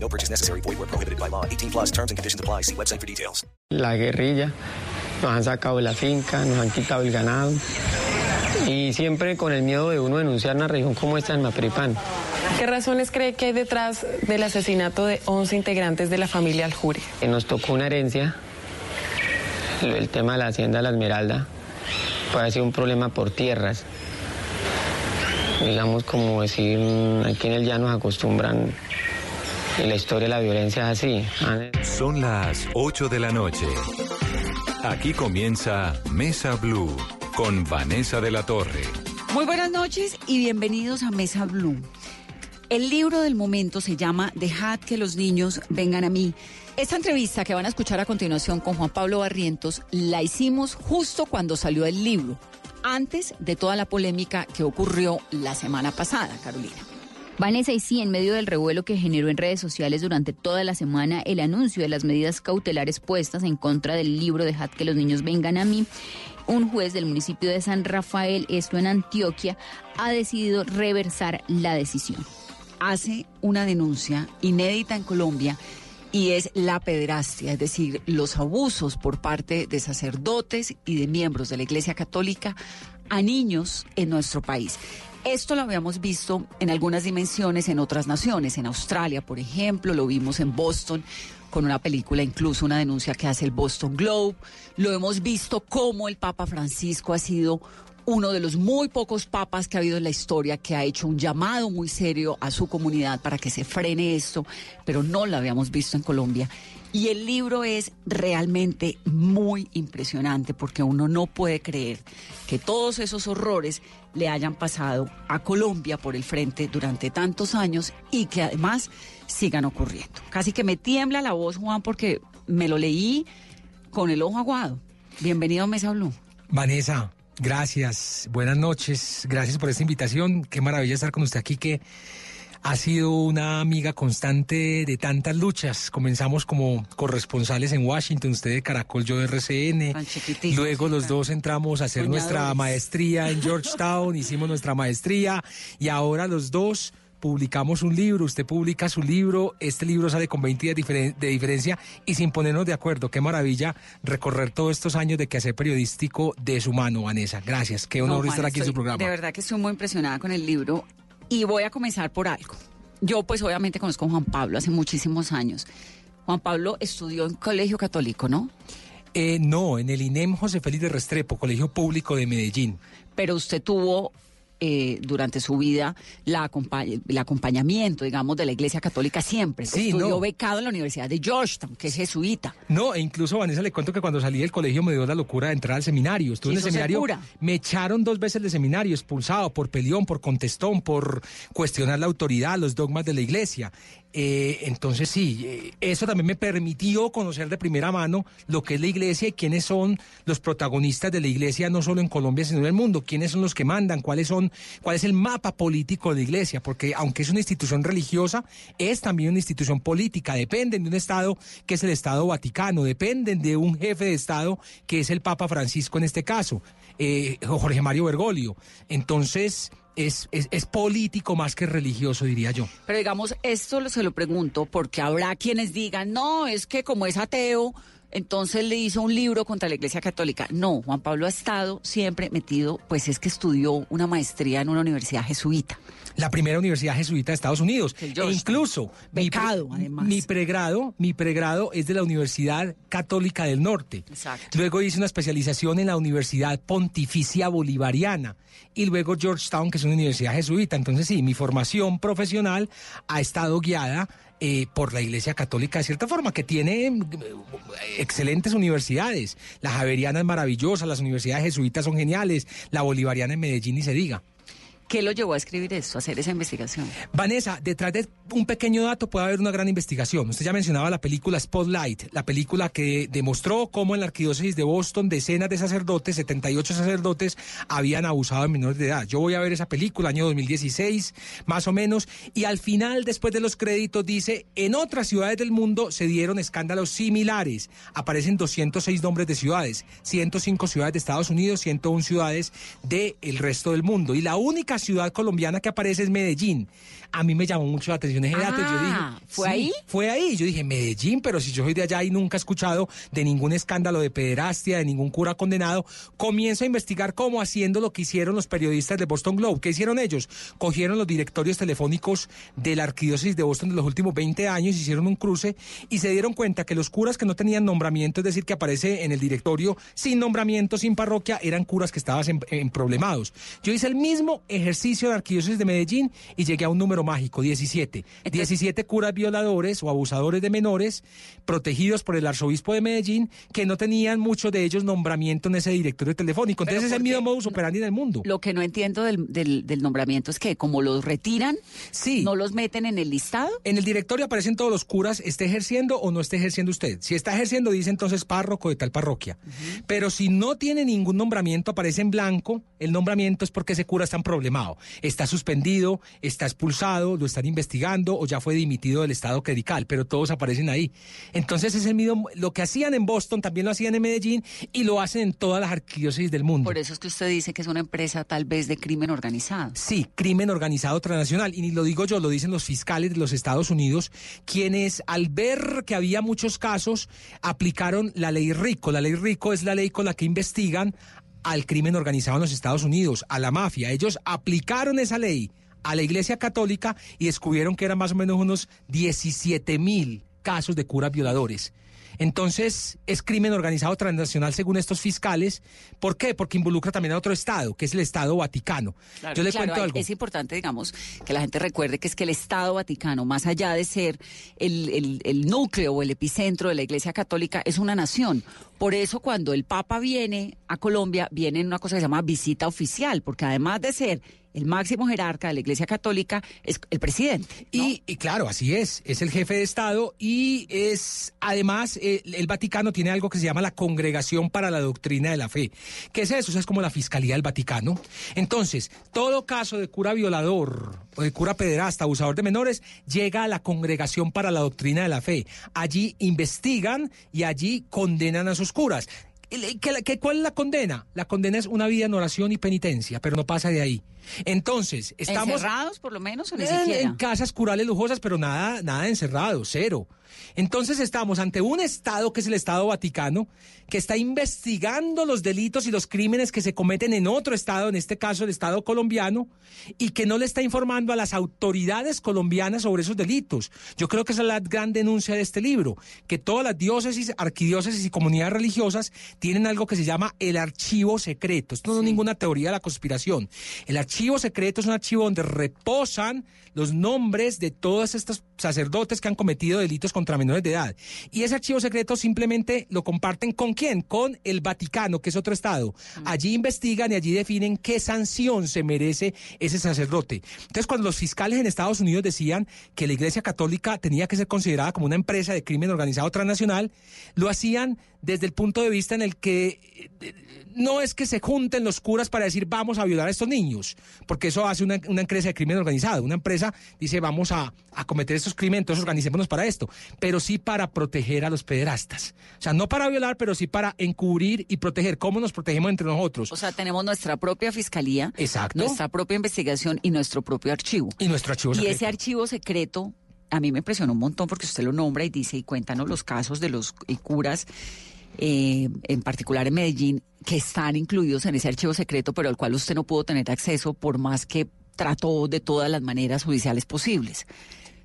No purchase necessary. Void where prohibited by law. 18 plus terms and conditions apply. See website for details. La guerrilla, nos han sacado de la finca, nos han quitado el ganado. Y siempre con el miedo de uno denunciar una región como esta en Mapripán. ¿Qué razones cree que hay detrás del asesinato de 11 integrantes de la familia Aljuri? Que nos tocó una herencia, el, tema de la hacienda La Esmeralda, puede ser un problema por tierras. Digamos como decir, mm, aquí en el llano nos acostumbran, la historia de la violencia es así. Son las 8 de la noche. Aquí comienza Mesa Blue con Vanessa de la Torre. Muy buenas noches y bienvenidos a Mesa Blue. El libro del momento se llama Dejad que los niños vengan a mí. Esta entrevista que van a escuchar a continuación con Juan Pablo Barrientos la hicimos justo cuando salió el libro, antes de toda la polémica que ocurrió la semana pasada, Carolina. Vanessa, y sí, en medio del revuelo que generó en redes sociales durante toda la semana el anuncio de las medidas cautelares puestas en contra del libro Dejad que los niños vengan a mí, un juez del municipio de San Rafael, esto en Antioquia, ha decidido reversar la decisión. Hace una denuncia inédita en Colombia y es la pederastia, es decir, los abusos por parte de sacerdotes y de miembros de la Iglesia Católica a niños en nuestro país. Esto lo habíamos visto en algunas dimensiones en otras naciones, en Australia, por ejemplo, lo vimos en Boston con una película, incluso una denuncia que hace el Boston Globe. Lo hemos visto cómo el Papa Francisco ha sido uno de los muy pocos papas que ha habido en la historia que ha hecho un llamado muy serio a su comunidad para que se frene esto, pero no lo habíamos visto en Colombia. Y el libro es realmente muy impresionante porque uno no puede creer que todos esos horrores le hayan pasado a Colombia por el frente durante tantos años y que además sigan ocurriendo. Casi que me tiembla la voz, Juan, porque me lo leí con el ojo aguado. Bienvenido a Mesa Blue. Vanessa, gracias. Buenas noches. Gracias por esta invitación. Qué maravilla estar con usted aquí que ha sido una amiga constante de tantas luchas. Comenzamos como corresponsales en Washington, usted de Caracol, yo de RCN. Luego los dos entramos a hacer nuestra maestría en Georgetown, hicimos nuestra maestría y ahora los dos publicamos un libro, usted publica su libro, este libro sale con 20 días diferen- de diferencia y sin ponernos de acuerdo. Qué maravilla recorrer todos estos años de quehacer periodístico de su mano, Vanessa. Gracias, qué honor No, estar Juan, aquí en su programa. De verdad que estoy muy impresionada con el libro y voy a comenzar por algo. Yo pues obviamente conozco a Juan Pablo hace muchísimos años. Juan Pablo estudió en colegio católico, ¿no? Eh, no, en el INEM José Félix de Restrepo, Colegio Público de Medellín. Pero usted tuvo eh, durante su vida la el acompañamiento, digamos, de la Iglesia Católica siempre. Sí, Estudió no. becado en la Universidad de Georgetown, que es jesuita. No, e incluso Vanessa le cuento que cuando salí del colegio me dio la locura de entrar al seminario. Estuve en el seminario, me echaron dos veces del seminario, expulsado por peleón, por contestón, por cuestionar la autoridad, los dogmas de la iglesia. Eh, entonces sí, eh, eso también me permitió conocer de primera mano lo que es la iglesia y quiénes son los protagonistas de la iglesia, no solo en Colombia, sino en el mundo, quiénes son los que mandan, cuáles son, cuál es el mapa político de la iglesia, porque aunque es una institución religiosa, es también una institución política, dependen de un Estado que es el Estado Vaticano, dependen de un jefe de Estado que es el Papa Francisco en este caso, eh, Jorge Mario Bergoglio. Entonces, es, es, político más que religioso, diría yo. Pero digamos, esto se lo pregunto porque habrá quienes digan, no, es que como es ateo, entonces le hizo un libro contra la Iglesia Católica. No, Juan Pablo ha estado siempre metido, pues es que estudió una maestría en una universidad jesuita. la primera universidad jesuita de Estados Unidos. E incluso mi pre- Becado, además. Mi pregrado, mi pregrado es de la Universidad Católica del Norte. Exacto. Luego hice una especialización en la Universidad Pontificia Bolivariana y luego Georgetown, que es una universidad jesuita. Entonces sí, mi formación profesional ha estado guiada eh, por la Iglesia Católica de cierta forma, que tiene eh, excelentes universidades. La Javeriana es maravillosa, las universidades jesuitas son geniales, la Bolivariana en Medellín ni se diga. ¿Qué lo llevó a escribir esto, a hacer esa investigación? Vanessa, detrás de un pequeño dato puede haber una gran investigación. Usted ya mencionaba la película Spotlight, la película que demostró cómo en la arquidiócesis de Boston decenas de sacerdotes, 78 sacerdotes, habían abusado de menores de edad. Yo voy a ver esa película, año 2016, más o menos, y al final, después de los créditos, dice, en otras ciudades del mundo se dieron escándalos similares. Aparecen 206 nombres de ciudades, 105 ciudades de Estados Unidos, 101 ciudades del resto del mundo. Y la única ciudad colombiana que aparece es Medellín. A mí me llamó mucho la atención ese dato. yo dije, Ah, ¿fue sí, ahí? Fue ahí. Yo dije, Medellín, pero si yo soy de allá y nunca he escuchado de ningún escándalo de pederastia, de ningún cura condenado, comienzo a investigar cómo haciendo lo que hicieron los periodistas de Boston Globe. ¿Qué hicieron ellos? Cogieron los directorios telefónicos de la arquidiócesis de Boston de los últimos 20 años, hicieron un cruce y se dieron cuenta que los curas que no tenían nombramiento, es decir, que aparece en el directorio sin nombramiento, sin parroquia, eran curas que estaban en, en problemados. Yo hice el mismo ejercicio de la arquidiócesis de Medellín y llegué a un número mágico, 17. 17 curas violadores o abusadores de menores protegidos por el arzobispo de Medellín que no tenían muchos de ellos nombramiento en ese directorio telefónico. Entonces es el mismo modus operandi del mundo. Lo que no entiendo del, del, del nombramiento es que como los retiran, Sí. no los meten en el listado. En el directorio aparecen todos los curas, esté ejerciendo o no esté ejerciendo usted. Si está ejerciendo, dice entonces párroco de tal parroquia. Pero si no tiene ningún nombramiento, aparece en blanco, el nombramiento es porque ese cura está en Está suspendido, está expulsado, lo están investigando o ya fue dimitido del estado clerical, pero todos aparecen ahí. Entonces es el mismo, lo que hacían en Boston también lo hacían en Medellín y lo hacen en todas las arquidiócesis del mundo. Por eso es que usted dice que es una empresa tal vez de crimen organizado. Sí, crimen organizado transnacional. Y ni lo digo yo, lo dicen los fiscales de los Estados Unidos, quienes al ver que había muchos casos, aplicaron la ley RICO. La ley RICO es la ley con la que investigan al crimen organizado en los Estados Unidos, a la mafia. Ellos aplicaron esa ley a la Iglesia Católica y descubrieron que eran más o menos unos 17 mil casos de curas violadores. Entonces, es crimen organizado transnacional según estos fiscales. ¿Por qué? Porque involucra también a otro Estado, que es el Estado Vaticano. Yo le Claro, cuento hay- algo. Es importante, digamos, que la gente recuerde que es que el Estado Vaticano, más allá de ser el, el- el núcleo o el epicentro de la Iglesia Católica, es una nación. Por eso cuando el Papa viene a Colombia, viene en una cosa que se llama visita oficial, porque además de ser el máximo jerarca de la Iglesia Católica, es el presidente. Y, y claro, así es, es el jefe de Estado y es, además, el Vaticano tiene algo que se llama la Congregación para la Doctrina de la Fe. ¿Qué es eso? Eso es como la Fiscalía del Vaticano. Entonces, todo caso de cura violador o de cura pederasta, abusador de menores, llega a la Congregación para la Doctrina de la Fe. Allí investigan y allí condenan a sus curas. ¿Qué- qué- qué- ¿Cuál es la condena? La condena es una vida en oración y penitencia, pero no pasa de ahí. Entonces, estamos... ¿Encerrados por lo menos o ni En, siquiera? en casas curales lujosas, pero nada, nada encerrado, cero. Entonces estamos ante un Estado que es el Estado Vaticano, que está investigando los delitos y los crímenes que se cometen en otro Estado, en este caso el Estado colombiano, y que no le está informando a las autoridades colombianas sobre esos delitos. Yo creo que esa es la gran denuncia de este libro, que todas las diócesis, arquidiócesis y comunidades religiosas tienen algo que se llama el archivo secreto. Esto no es ninguna teoría de la conspiración. El archivo secreto es un archivo donde reposan los nombres de todos estos sacerdotes que han cometido delitos contra menores de edad. Y ese archivo secreto simplemente lo comparten con quién? Con el Vaticano, que es otro estado. Allí investigan y allí definen qué sanción se merece ese sacerdote. Entonces, cuando los fiscales en Estados Unidos decían que la Iglesia Católica tenía que ser considerada como una empresa de crimen organizado transnacional, lo hacían desde el punto de vista en el que eh, no es que se junten los curas para decir vamos a violar a estos niños, porque eso hace una, una empresa de crimen organizado. Una empresa dice vamos a, a cometer estos crímenes, entonces organicémonos para esto, pero sí para proteger a los pederastas. O sea, no para violar, pero sí para encubrir y proteger. ¿Cómo nos protegemos entre nosotros? O sea, tenemos nuestra propia fiscalía, Exacto. nuestra propia investigación y nuestro propio archivo. y nuestro archivo Y ese archivo secreto a mí me impresionó un montón porque usted lo nombra y dice y cuéntanos los casos de los curas, eh, en particular en Medellín, que están incluidos en ese archivo secreto, pero al cual usted no pudo tener acceso por más que trató de todas las maneras judiciales posibles.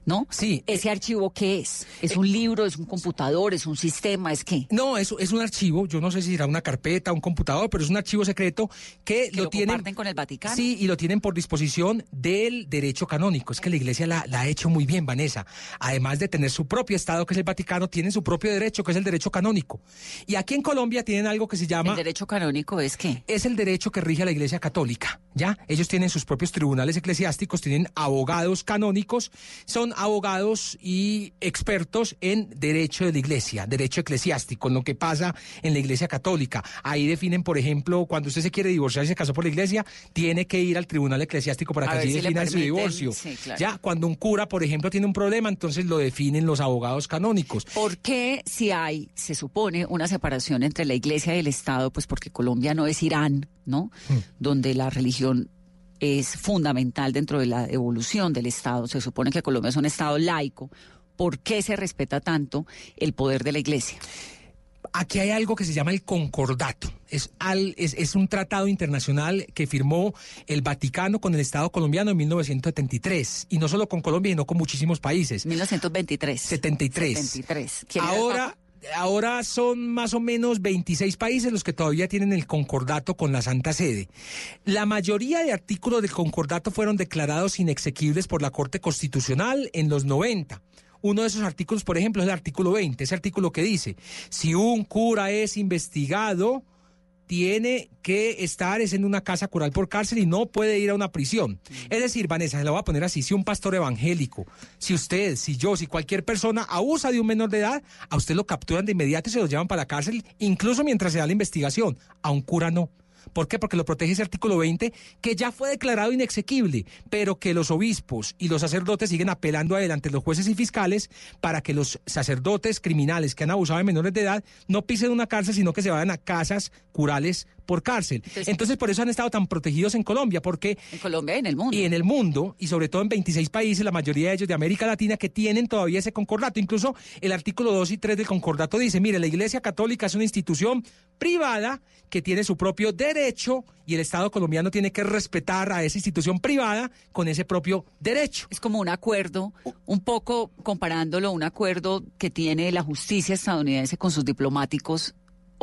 ¿No? Sí. ¿Ese archivo qué es? ¿Es un libro, es un computador, es un sistema, es qué? No, es, es un archivo, yo no sé si será una carpeta, un computador, pero es un archivo secreto que, ¿Que lo, lo tienen... comparten con el Vaticano? Sí, y lo tienen por disposición del derecho canónico. Es que la iglesia la, la ha hecho muy bien, Vanessa. Además de tener su propio Estado, que es el Vaticano, tienen su propio derecho, que es el derecho canónico. Y aquí en Colombia tienen algo que se llama... ¿El derecho canónico es qué? es el derecho que rige a la Iglesia Católica, ¿ya? Ellos tienen sus propios tribunales eclesiásticos, tienen abogados canónicos, son abogados y expertos en derecho de la Iglesia, derecho eclesiástico, en lo que pasa en la Iglesia Católica. Ahí definen, por ejemplo, cuando usted se quiere divorciar y se casó por la Iglesia, tiene que ir al tribunal eclesiástico para A que allí si le definan su divorcio. sí, claro. Ya, cuando un cura, por ejemplo, tiene un problema, entonces lo definen los abogados canónicos. ¿Por qué si hay, se supone, una separación entre la iglesia y el Estado? Pues porque Colombia no es Irán, ¿no? Hmm. Donde la religión es fundamental dentro de la evolución del Estado. Se supone que Colombia es un Estado laico. ¿Por qué se respeta tanto el poder de la iglesia? Aquí hay algo que se llama el concordato. Es, al- es, es un tratado internacional que firmó el Vaticano con el Estado colombiano en 1973. Y no solo con Colombia, sino con muchísimos países. 1923. 73. 73. ¿Quién era el Ahora? Ahora son más o menos 26 países los que todavía tienen el concordato con la Santa Sede. La mayoría de artículos del concordato fueron declarados inexequibles por la Corte Constitucional en los 90. Uno de esos artículos, por ejemplo, es el artículo 20, ese artículo que dice, si un cura es investigado, tiene que estar es en una casa cural por cárcel y no puede ir a una prisión. Es decir, Vanessa, se lo voy a poner así, si un pastor evangélico, si usted, si yo, si cualquier persona abusa de un menor de edad, a usted lo capturan de inmediato y se lo llevan para la cárcel, incluso mientras se da la investigación. A un cura no. ¿Por qué? Porque lo protege ese artículo 20 que ya fue declarado inexequible, pero que los obispos y los sacerdotes siguen apelando adelante los jueces y fiscales para que los sacerdotes criminales que han abusado de menores de edad no pisen una cárcel, sino que se vayan a casas curales por cárcel. Entonces- Entonces, por eso han estado tan protegidos en Colombia, porque En Colombia y en el mundo. y en el mundo, y sobre todo en 26 países, la mayoría de ellos de América Latina, que tienen todavía ese concordato. Incluso el artículo 2 y 3 del concordato dice, mire, la Iglesia Católica es una institución privada que tiene su propio derecho y el Estado colombiano tiene que respetar a esa institución privada con ese propio derecho. Es como un acuerdo, un poco comparándolo, un acuerdo que tiene la justicia estadounidense con sus diplomáticos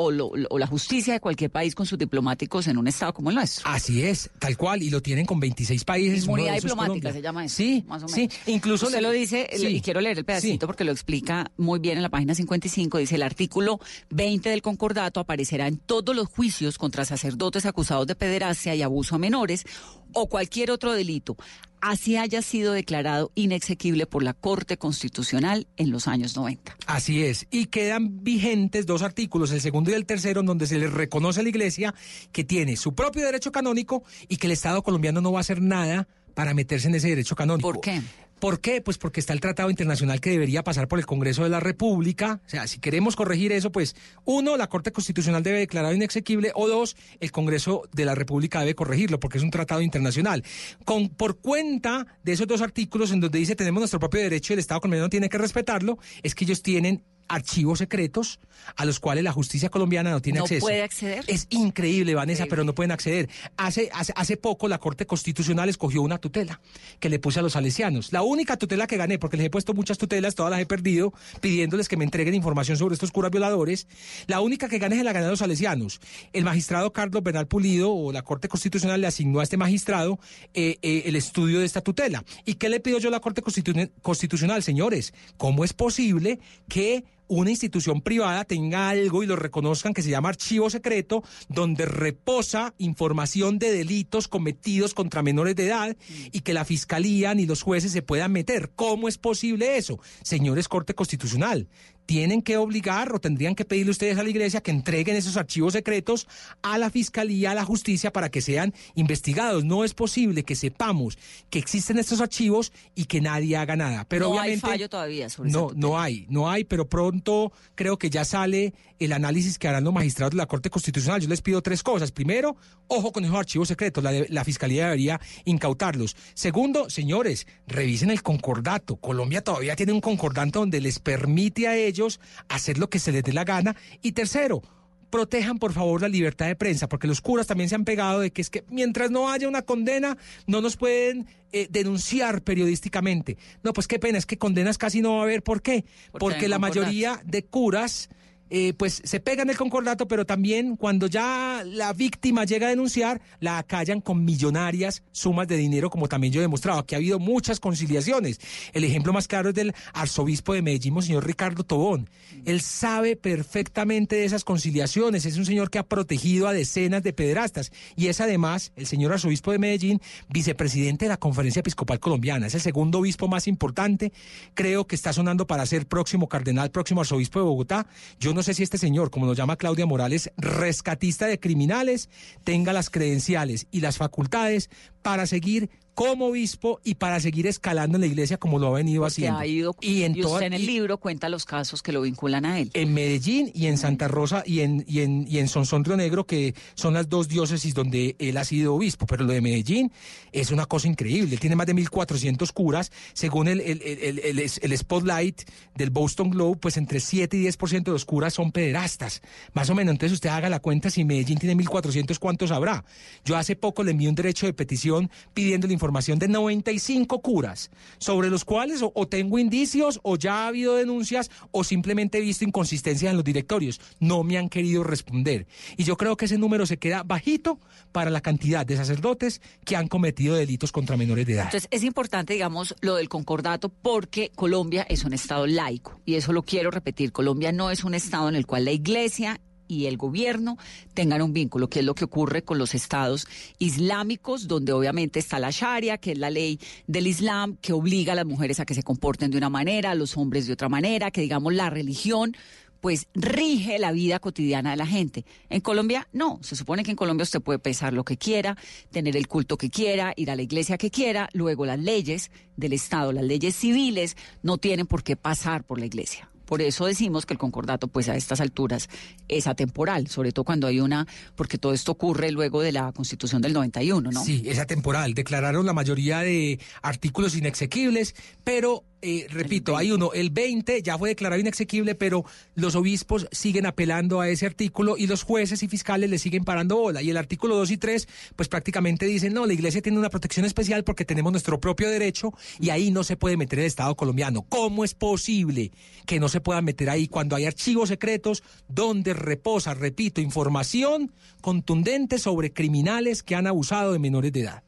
o, lo- o la justicia de cualquier país con sus diplomáticos en un estado como el nuestro. Así es, tal cual, y lo tienen con 26 países. de Inmunidad diplomática se llama eso. Sí, más o sí, menos. incluso Usted le- lo dice, sí. y quiero leer el pedacito Sí. porque lo explica muy bien en la página 55. Dice: el artículo 20 del concordato aparecerá en todos los juicios contra sacerdotes acusados de pederastia y abuso a menores o cualquier otro delito, así haya sido declarado inexequible por la Corte Constitucional en los años 90. Así es. Y quedan vigentes dos artículos, el segundo y el tercero, en donde se le reconoce a la Iglesia que tiene su propio derecho canónico y que el Estado colombiano no va a hacer nada para meterse en ese derecho canónico. ¿Por qué? ¿Por qué? Pues porque está el tratado internacional que debería pasar por el Congreso de la República. O sea, si queremos corregir eso, pues uno, la Corte Constitucional debe declarar inexequible o dos, el Congreso de la República debe corregirlo porque es un tratado internacional. Con, por cuenta de esos dos artículos en donde dice tenemos nuestro propio derecho y el Estado colombiano tiene que respetarlo, es que ellos tienen archivos secretos a los cuales la justicia colombiana no tiene ¿No acceso. puede acceder? Es increíble, Vanessa, Increíble. pero no pueden acceder. Hace, hace, hace poco la Corte Constitucional escogió una tutela que le puse a los salesianos. La única tutela que gané, porque les he puesto muchas tutelas, todas las he perdido, pidiéndoles que me entreguen información sobre estos curas violadores. La única que gané es la gané a los salesianos. El magistrado Carlos Bernal Pulido, o la Corte Constitucional, le asignó a este magistrado eh, eh, el estudio de esta tutela. ¿Y qué le pido yo a la Corte Constitu- Constitucional, señores? ¿Cómo es posible que una institución privada tenga algo y lo reconozcan que se llama archivo secreto, donde reposa información de delitos cometidos contra menores de edad y que la fiscalía ni los jueces se puedan meter. ¿Cómo es posible eso? Señores Corte Constitucional, tienen que obligar o tendrían que pedirle ustedes a la iglesia que entreguen esos archivos secretos a la fiscalía, a la justicia para que sean investigados. No es posible que sepamos que existen estos archivos y que nadie haga nada. Pero no obviamente hay fallo todavía sobre no, no hay, no hay, pero pronto creo que ya sale el análisis que harán los magistrados de la Corte Constitucional. Yo les pido tres cosas. Primero, ojo con esos archivos secretos, la, de- la Fiscalía debería incautarlos. Segundo, señores, revisen el concordato. Colombia todavía tiene un concordato donde les permite a ellos hacer lo que se les dé la gana. Y tercero, protejan por favor la libertad de prensa, porque los curas también se han pegado de que es que mientras no haya una condena, no nos pueden eh, denunciar periodísticamente. No, pues qué pena, es que condenas casi no va a haber. ¿Por qué? Porque la mayoría de curas eh, pues se pegan el concordato, pero también cuando ya la víctima llega a denunciar, la acallan con millonarias sumas de dinero, como también yo he demostrado. Aquí ha habido muchas conciliaciones. El ejemplo más claro es del arzobispo de Medellín, señor Ricardo Tobón. Él sabe perfectamente de esas conciliaciones. Es un señor que ha protegido a decenas de pederastas. Y es además el señor arzobispo de Medellín, vicepresidente de la Conferencia Episcopal Colombiana. Es el segundo obispo más importante. Creo que está sonando para ser próximo cardenal, próximo arzobispo de Bogotá. Yo no sé si este señor, como lo llama Claudia Morales, rescatista de criminales, tenga las credenciales y las facultades para seguir como obispo y para seguir escalando en la iglesia como lo ha venido haciendo. Ha ido, y en, y usted en el libro cuenta los casos que lo vinculan a él. En Medellín y en Santa Rosa y en, y en, y en Sonsón Río Negro, que son las dos diócesis donde él ha sido obispo. Pero lo de Medellín es una cosa increíble. Él tiene más de 1.400 curas. Según el, el, el, el, Spotlight del Boston Globe, pues entre 7 y 10% de los curas son pederastas. Más o menos. Entonces usted haga la cuenta, si Medellín tiene 1.400, ¿cuántos habrá? Yo hace poco le envié un derecho de petición pidiendo la información de 95 curas, sobre los cuales o, tengo indicios o ya ha habido denuncias o simplemente he visto inconsistencias en los directorios. No me han querido responder. Y yo creo que ese número se queda bajito para la cantidad de sacerdotes que han cometido delitos contra menores de edad. Entonces es importante, digamos, lo del concordato porque Colombia es un Estado laico. Y eso lo quiero repetir. Colombia no es un Estado en el cual la Iglesia y el gobierno tengan un vínculo, que es lo que ocurre con los estados islámicos, donde obviamente está la Sharia, que es la ley del Islam, que obliga a las mujeres a que se comporten de una manera, a los hombres de otra manera, que digamos la religión pues rige la vida cotidiana de la gente. En Colombia no, se supone que en Colombia usted puede pensar lo que quiera, tener el culto que quiera, ir a la iglesia que quiera, luego las leyes del Estado, las leyes civiles no tienen por qué pasar por la iglesia. Por eso decimos que el concordato, pues a estas alturas, es atemporal, sobre todo cuando hay una, porque todo esto ocurre luego de la Constitución del 91, ¿no? Sí, es atemporal. Declararon la mayoría de artículos inexequibles, pero eh, repito, hay uno, el 20 ya fue declarado inexequible, pero los obispos siguen apelando a ese artículo y los jueces y fiscales le siguen parando bola. Y el artículo 2 y 3, pues prácticamente dicen, no, la iglesia tiene una protección especial porque tenemos nuestro propio derecho y ahí no se puede meter el Estado colombiano. ¿Cómo es posible que no se pueda meter ahí cuando hay archivos secretos donde reposa, repito, información contundente sobre criminales que han abusado de menores de edad?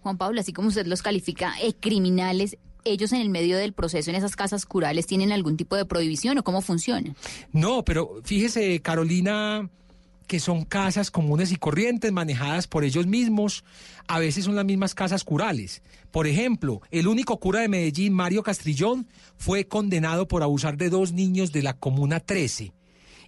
Juan Pablo, así como usted los califica eh, criminales, ellos en el medio del proceso en esas casas curales tienen algún tipo de prohibición o cómo funciona? No, pero fíjese, Carolina, que son casas comunes y corrientes manejadas por ellos mismos. A veces son las mismas casas curales. Por ejemplo, el único cura de Medellín, Mario Castrillón, fue condenado por abusar de dos niños de la Comuna 13.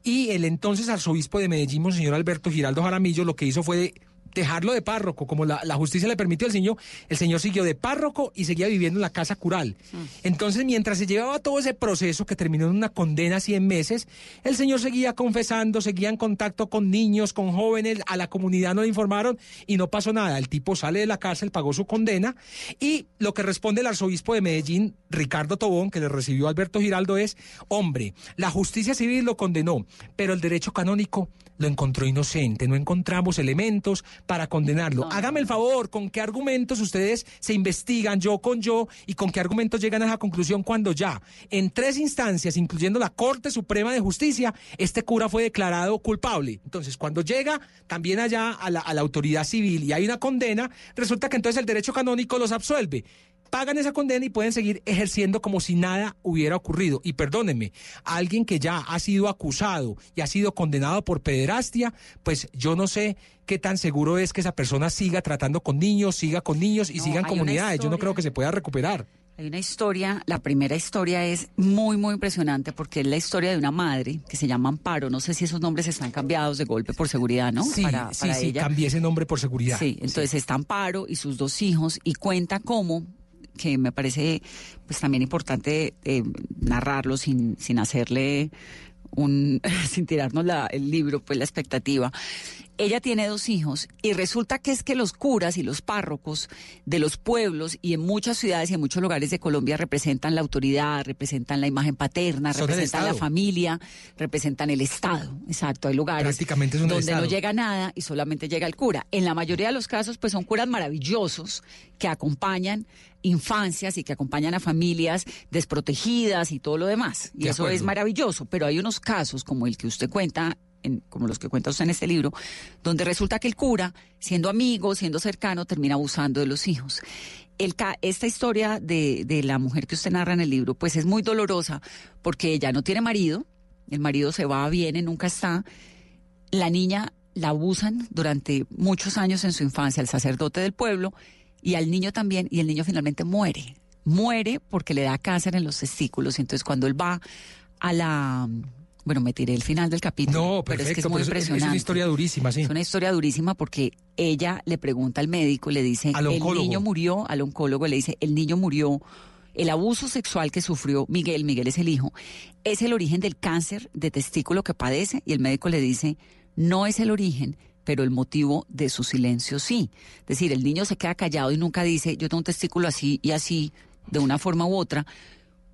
Y el entonces arzobispo de Medellín, señor Alberto Giraldo Jaramillo, lo que hizo fue dejarlo de párroco, como la, justicia le permitió al señor, el señor siguió de párroco y seguía viviendo en la casa cural. Mm. Entonces, mientras se llevaba todo ese proceso que terminó en una condena a 100 meses, el señor seguía confesando, seguía en contacto con niños, con jóvenes, a la comunidad no le informaron y no pasó nada. El tipo sale de la cárcel, pagó su condena y lo que responde el arzobispo de Medellín, Ricardo Tobón, que le recibió Alberto Giraldo, es, hombre, la justicia civil lo condenó, pero el derecho canónico lo encontró inocente, no encontramos elementos para condenarlo. Hágame el favor, ¿con qué argumentos ustedes se investigan yo con yo y con qué argumentos llegan a esa conclusión cuando ya en tres instancias, incluyendo la Corte Suprema de Justicia, este cura fue declarado culpable? Entonces, cuando llega también allá a la, a la autoridad civil y hay una condena, resulta que entonces el derecho canónico los absuelve pagan esa condena y pueden seguir ejerciendo como si nada hubiera ocurrido. Y perdónenme, alguien que ya ha sido acusado y ha sido condenado por pederastia, pues yo no sé qué tan seguro es que esa persona siga tratando con niños, siga con niños y siga en comunidades. Yo no creo que se pueda recuperar. Hay una historia, la primera historia es muy, muy impresionante porque es la historia de una madre que se llama Amparo. No sé si esos nombres están cambiados de golpe por seguridad, ¿no? Sí, sí, sí, cambié ese nombre por seguridad. Sí, entonces está Amparo y sus dos hijos y cuenta cómo que me parece pues también importante eh, narrarlo sin, sin hacerle un, sin tirarnos la, el libro, pues la expectativa. Ella tiene dos hijos y resulta que es que los curas y los párrocos de los pueblos y en muchas ciudades y en muchos lugares de Colombia representan la autoridad, representan la imagen paterna, representan la familia, representan el Estado. Exacto, hay lugares Prácticamente donde no llega nada y solamente llega el cura. En la mayoría de los casos, pues son curas maravillosos que acompañan infancias y que acompañan a familias desprotegidas y todo lo demás. Y De eso acuerdo. es maravilloso, pero hay unos casos como el que usted cuenta, como los que cuenta usted en este libro, donde resulta que el cura, siendo amigo, siendo cercano, termina abusando de los hijos. El esta historia de, de la mujer que usted narra en el libro, pues es muy dolorosa porque ella no tiene marido, el marido se va, viene, nunca está. La niña la abusan durante muchos años en su infancia, el sacerdote del pueblo, y al niño también, y el niño finalmente muere. Muere porque le da cáncer en los testículos. Y entonces cuando él va a la... Bueno, me tiré el final del capítulo. No, pero es que es perfecto, muy impresionante. es una historia durísima, sí. Es una historia durísima porque ella le pregunta al médico, le dice, Al el niño murió, al oncólogo le dice, el niño murió, el abuso sexual que sufrió Miguel, Miguel es el hijo, es el origen del cáncer de testículo que padece y el médico le dice, no es el origen, pero el motivo de su silencio sí. Es decir, el niño se queda callado y nunca dice, yo tengo un testículo así y así, de una forma u otra,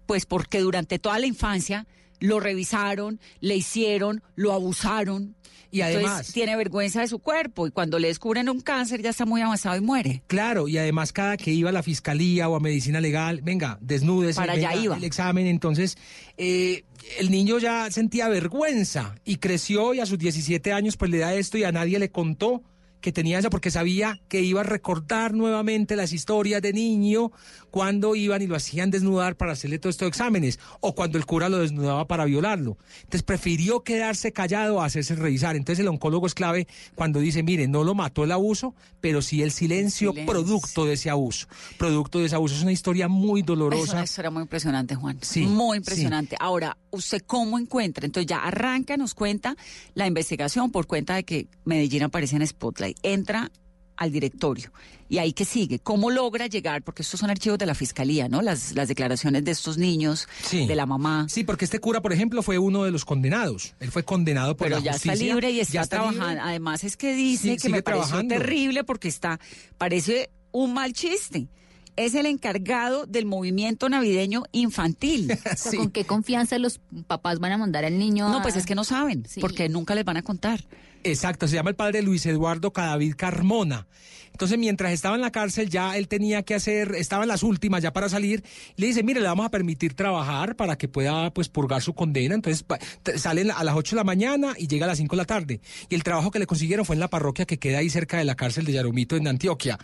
pues porque durante toda la infancia lo revisaron, le hicieron, lo abusaron. Y Entonces, además- tiene vergüenza de su cuerpo y cuando le descubren un cáncer ya está muy avanzado y muere. Claro, y además cada que iba a la fiscalía o a medicina legal, venga, desnudes, Para allá iba. el examen, entonces eh, el niño ya sentía vergüenza y creció y a sus 17 años pues le da esto y a nadie le contó que tenía eso porque sabía que iba a recordar nuevamente las historias de niño cuando iban y lo hacían desnudar para hacerle todos estos exámenes o cuando el cura lo desnudaba para violarlo. Entonces prefirió quedarse callado a hacerse revisar. Entonces el oncólogo es clave cuando dice, mire, no lo mató el abuso, pero sí el silencio, silencio. producto de ese abuso. Producto de ese abuso. Es una historia muy Es dolorosa. una historia muy impresionante, Juan. Sí, Muy sí. impresionante. Ahora, ¿usted cómo encuentra? Entonces ya arranca, nos cuenta la investigación por cuenta de que Medellín aparece en Spotlight. Entra al directorio. ¿Y ahí qué sigue? ¿Cómo logra llegar? Porque estos son archivos de la fiscalía, ¿no? Las, las declaraciones de estos niños, Sí. de la mamá. Sí, porque este cura, por ejemplo, fue uno de los condenados. Él fue condenado por Pero la ya justicia. está libre y está, Ya trabajando. libre. Además es que dice Sí, que me pareció terrible porque está, parece un mal chiste. Es el encargado del movimiento navideño infantil. O sea, Sí. ¿Con qué confianza los papás van a mandar al niño? No, a- pues es que no saben, Sí. porque nunca les van a contar. Exacto, se llama el padre Luis Eduardo Cadavid Carmona. Entonces, mientras estaba en la cárcel, ya él tenía que hacer, estaba en las últimas ya para salir, le dice, mire, le vamos a permitir trabajar para que pueda, pues, purgar su condena. Entonces, sale a las 8 de la mañana y llega a las 5 de la tarde. Y el trabajo que le consiguieron fue en la parroquia que queda ahí cerca de la cárcel de Yaromito, en Antioquia.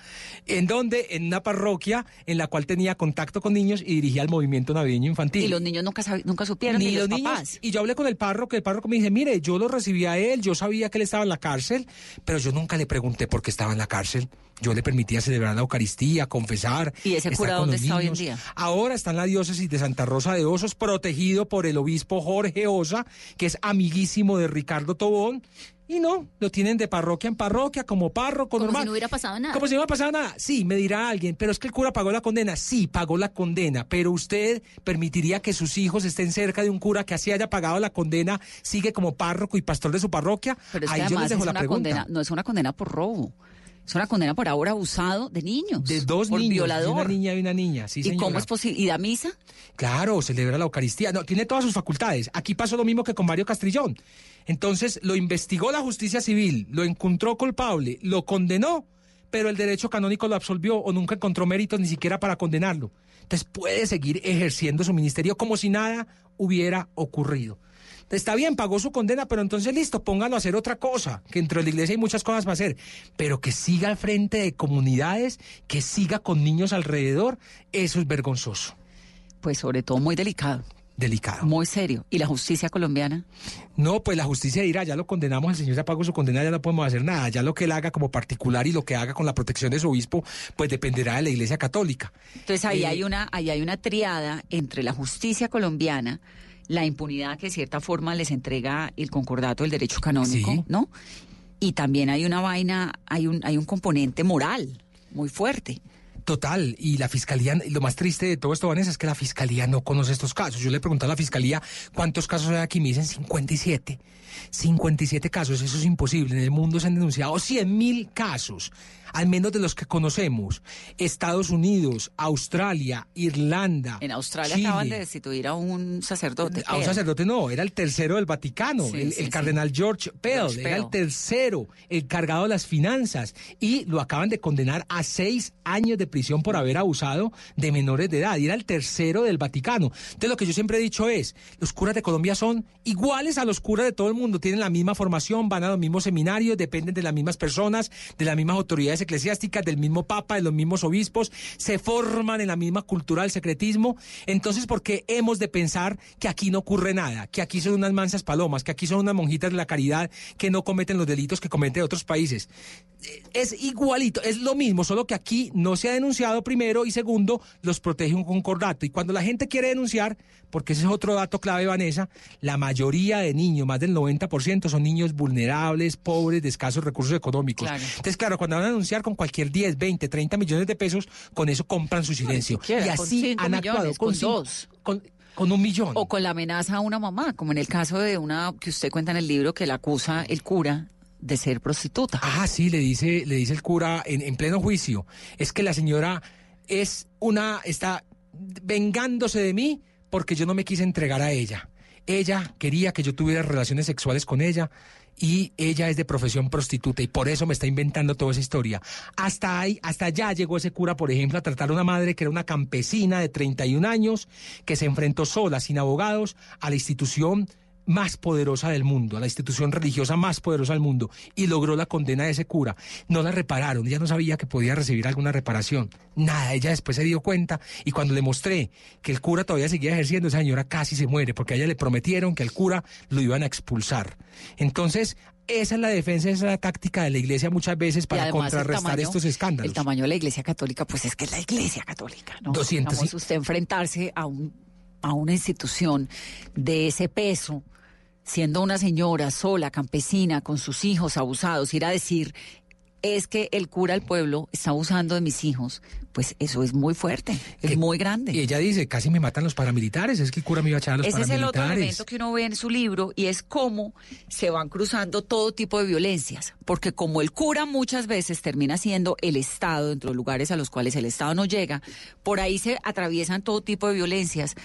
En donde, en una parroquia en la cual tenía contacto con niños y dirigía el movimiento navideño infantil. Y los niños nunca nunca supieron, ni, los, niños. papás. Y yo hablé con el párroco, el párroco me dice, mire, yo lo recibí a él, yo sabía que él estaba en la cárcel, pero yo nunca le pregunté por qué estaba en la cárcel. Yo le permitía celebrar la Eucaristía, confesar. ¿Y ese cura dónde está hoy en día? Ahora está en la diócesis de Santa Rosa de Osos, protegido por el obispo Jorge Osa, que es amiguísimo de Ricardo Tobón. Y no, lo tienen de parroquia en parroquia, como párroco Como normal. si no hubiera pasado nada. Como si no hubiera pasado nada. Sí, me dirá alguien, pero es que el cura pagó la condena. Sí, pagó la condena, pero usted permitiría que sus hijos estén cerca de un cura que así haya pagado la condena, sigue como párroco y pastor de su parroquia. Pero es que Ahí yo les dejo es la una pregunta. condena, no es una condena por robo. Es una condena por ahora abusado de niños. De dos por niños, de violador. una niña y una niña, sí, ¿Y señora. cómo es posible? ¿Y da misa? Claro, celebra la Eucaristía. No, tiene todas sus facultades. Aquí pasó lo mismo que con Mario Castrillón. Entonces lo investigó la justicia civil, lo encontró culpable, lo condenó, pero el derecho canónico lo absolvió o nunca encontró méritos ni siquiera para condenarlo. Entonces puede seguir ejerciendo su ministerio como si nada hubiera ocurrido. Está bien, pagó su condena, pero entonces listo, póngalo a hacer otra cosa, que dentro de la iglesia hay muchas cosas para hacer, pero que siga al frente de comunidades, que siga con niños alrededor, eso es vergonzoso, Pues sobre todo muy delicado, delicado. muy serio. ¿Y la justicia colombiana? No, pues la justicia dirá, ya lo condenamos, el señor ya pagó su condena, ya no podemos hacer nada. Ya lo que él haga como particular y lo que haga con la protección de su obispo, pues dependerá de la iglesia católica. Entonces ahí Eh, hay una, ahí hay una triada entre la justicia colombiana, la impunidad que de cierta forma les entrega el concordato del derecho canónico, Sí. ¿no? Y también hay una vaina, hay un, hay un componente moral muy fuerte. Total, y la fiscalía, y lo más triste de todo esto, Vanessa, es que la fiscalía no conoce estos casos. Yo le pregunté a la fiscalía cuántos casos hay aquí, me dicen 57. 57 casos, eso es imposible. En el mundo se han denunciado 100 mil casos, al menos de los que conocemos. Estados Unidos, Australia, Irlanda. En Australia Chile. acaban de destituir a un sacerdote. A un sacerdote no, era el tercero del Vaticano, Sí, el, sí, el sí. cardenal George Pell, George era el tercero, el cargado de las finanzas, y lo acaban de condenar a seis años de prisión por haber abusado de menores de edad, y era el tercero del Vaticano. Entonces lo que yo siempre he dicho es, los curas de Colombia son iguales a los curas de todo el mundo, tienen la misma formación, van a los mismos seminarios, dependen de las mismas personas, de las mismas autoridades eclesiásticas, del mismo papa, de los mismos obispos, se forman en la misma cultura del secretismo. Entonces, ¿por qué hemos de pensar que aquí no ocurre nada? Que aquí son unas mansas palomas, que aquí son unas monjitas de la caridad que no cometen los delitos que cometen otros países. Eh, Es igualito, es lo mismo, solo que aquí no se ha denunciado primero y segundo, los protege un concordato. Y cuando la gente quiere denunciar, porque ese es otro dato clave, Vanessa, la mayoría de niños, más del 90%, son niños vulnerables, pobres, de escasos recursos económicos. Claro. Entonces, claro, cuando van a denunciar con cualquier 10, 20, 30 millones de pesos, con eso compran su silencio. siquiera, y así han millones, actuado con cinco- dos. Con, con un millón. O con la amenaza a una mamá, como en el caso de una que usted cuenta en el libro que la acusa el cura de ser prostituta. Ah, sí, le dice, le dice el cura en, en pleno juicio. Es que la señora es una, está vengándose de mí porque yo no me quise entregar a ella. Ella quería que yo tuviera relaciones sexuales con ella y ella es de profesión prostituta y por eso me está inventando toda esa historia. Hasta ahí, hasta allá llegó ese cura, por ejemplo, a tratar a una madre que era una campesina de 31 años que se enfrentó sola, sin abogados, a la institución más poderosa del mundo, a la institución religiosa más poderosa del mundo, y logró la condena de ese cura. No la repararon, ella no sabía que podía recibir alguna reparación. Nada, ella después se dio cuenta, y cuando le mostré que el cura todavía seguía ejerciendo, esa señora casi se muere, porque a ella le prometieron que al cura lo iban a expulsar. Entonces, esa es la defensa, esa es la táctica de la iglesia muchas veces para contrarrestar tamaño- estos escándalos. El tamaño de la iglesia católica, pues es que es la iglesia católica, ¿no? 200 Digamos, y- usted enfrentarse a, un, a una institución de ese peso, siendo una señora sola, campesina, con sus hijos abusados, ir a decir, es que el cura del pueblo está abusando de mis hijos, pues eso es muy fuerte, es Que- muy Y grande. ella dice, casi me matan los paramilitares, es que el cura me iba a echar a los Ese es el otro paramilitares. elemento que uno ve en su libro y es cómo se van cruzando todo tipo de violencias, porque como el cura muchas veces termina siendo el Estado dentro de lugares a los cuales el Estado no llega, por ahí se atraviesan todo tipo de violencias.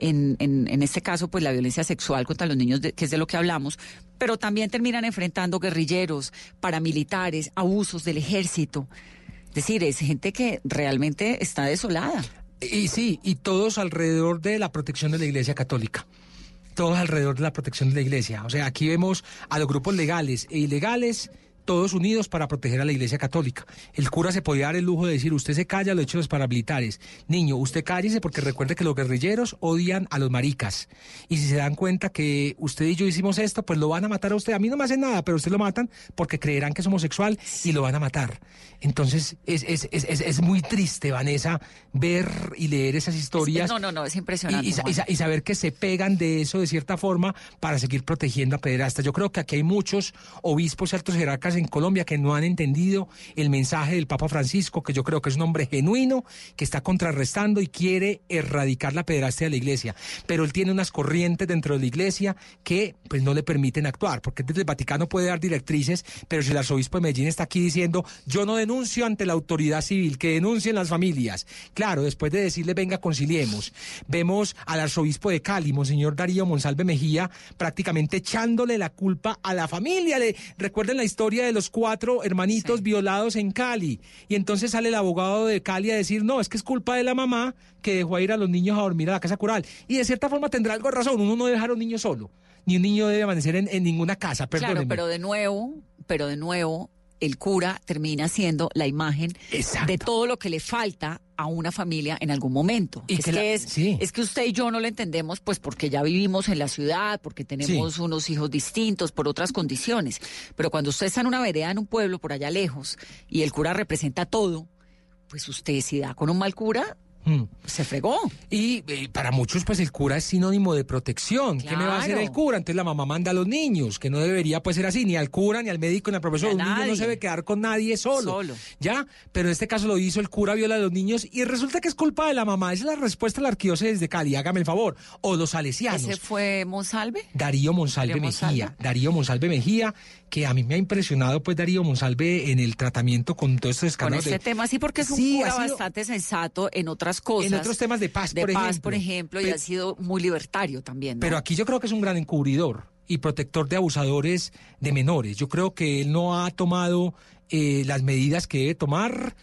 En, en, este caso, pues la violencia sexual contra los niños, de- que es de lo que hablamos, pero también terminan enfrentando guerrilleros, paramilitares, abusos del ejército. Es decir, es gente que realmente está desolada. Y sí, y todos alrededor de la protección de la Iglesia Católica. Todos alrededor de la protección de la Iglesia. O sea, aquí vemos a los grupos legales e ilegales todos unidos para proteger a la Iglesia Católica. El cura se podía dar el lujo de decir, usted se calla, lo he hecho los paramilitares. Niño, usted cállese porque recuerde que los guerrilleros odian a los maricas. Y si se dan cuenta que usted y yo hicimos esto, pues lo van a matar a usted. A mí no me hacen nada, pero usted lo matan porque creerán que es homosexual y lo van a matar. Entonces, es, es, es, es, es muy triste, Vanessa, ver y leer esas historias. No, no, no, es impresionante. Y, y saber que se pegan de eso de cierta forma para seguir protegiendo a pederastas. Yo creo que aquí hay muchos obispos y altos jerarcas en Colombia que no han entendido el mensaje del Papa Francisco, que yo creo que es un hombre genuino, que está contrarrestando y quiere erradicar la pederastia de la iglesia. Pero él tiene unas corrientes dentro de la iglesia que pues no le permiten actuar, porque desde el Vaticano puede dar directrices, pero si el arzobispo de Medellín está aquí diciendo, yo no denuncio ante la autoridad civil, que denuncien las familias. Claro, después de decirle, venga, conciliemos. Vemos al arzobispo de Cali, Monseñor Darío Monsalve Mejía, prácticamente echándole la culpa a la familia. Le, recuerden la historia de los cuatro hermanitos violados en Cali. Y entonces sale el abogado de Cali a decir, no, es que es culpa de la mamá que dejó a ir a los niños a dormir a la casa cural. Y de cierta forma tendrá algo de razón, uno no debe dejar a un niño solo. Ni un niño debe amanecer en, en ninguna casa, Claro, pero de nuevo, pero de nuevo, el cura termina siendo la imagen Exacto. de todo lo que le falta a una familia en algún momento. Y es, que la- es, sí. es que usted y yo no lo entendemos, pues porque ya vivimos en la ciudad, porque tenemos unos hijos distintos, por otras condiciones. Pero cuando usted está en una vereda, en un pueblo, por allá lejos, y el cura representa todo, pues usted si da con un mal cura, Mm. Se fregó. Y eh, para muchos, pues el cura es sinónimo de protección. ¿Qué me va a hacer el cura? Entonces la mamá manda a los niños, que no debería pues ser así, ni al cura, ni al médico, ni al profesor. Ni a Un niño no se debe quedar con nadie solo. Solo. ¿Ya? Pero en este caso lo hizo el cura, viola a los niños y resulta que es culpa de la mamá. Esa es la respuesta de la arquidiócesis de Cali, hágame el favor. O los salesianos. ¿Ese fue Monsalve? Darío Monsalve Darío Mejía. Monsalve. Darío Monsalve Mejía, que a mí me ha impresionado pues Darío Monsalve en el tratamiento con todos estos Con escándalos. este de- tema, sí, porque es un Sí, cura sido- bastante sensato en otras cosas. En otros temas de paz, de por paz, ejemplo. por ejemplo, y ha sido muy libertario también. ¿no? Pero aquí yo creo que es un gran encubridor y protector de abusadores de menores. Yo creo que él no ha tomado eh, las medidas que debe tomar.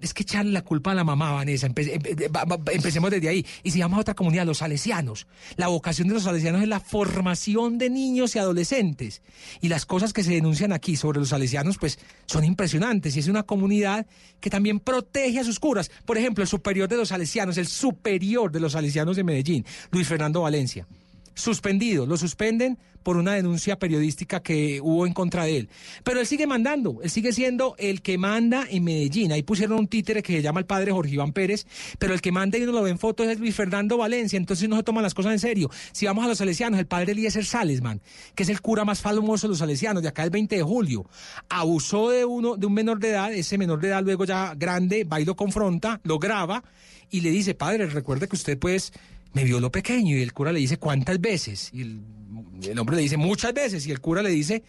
Es que echarle la culpa a la mamá, Vanessa. Va- va- empecemos desde ahí. Y si vamos a otra comunidad, los salesianos. La vocación de los salesianos es la formación de niños y adolescentes. Y las cosas que se denuncian aquí sobre los salesianos, pues son impresionantes. Y es una comunidad que también protege a sus curas. Por ejemplo, el superior de los salesianos, el superior de los salesianos de Medellín, Luis Fernando Valencia suspendido, lo suspenden por una denuncia periodística que hubo en contra de él. Pero él sigue mandando, él sigue siendo el que manda en Medellín. Ahí pusieron un títere que se llama el padre Jorge Iván Pérez, pero el que manda y uno lo ve en fotos es Luis Fernando Valencia, entonces no se toman las cosas en serio. Si vamos a los salesianos, el padre Eliezer Salesman, que es el cura más famoso de los salesianos, de acá el 20 de julio, abusó de uno, de un menor de edad, ese menor de edad luego ya grande, va y lo confronta, lo graba y le dice, padre, recuerde que usted pues me violó pequeño y el cura le dice cuántas veces y el, el hombre le dice muchas veces y el cura le dice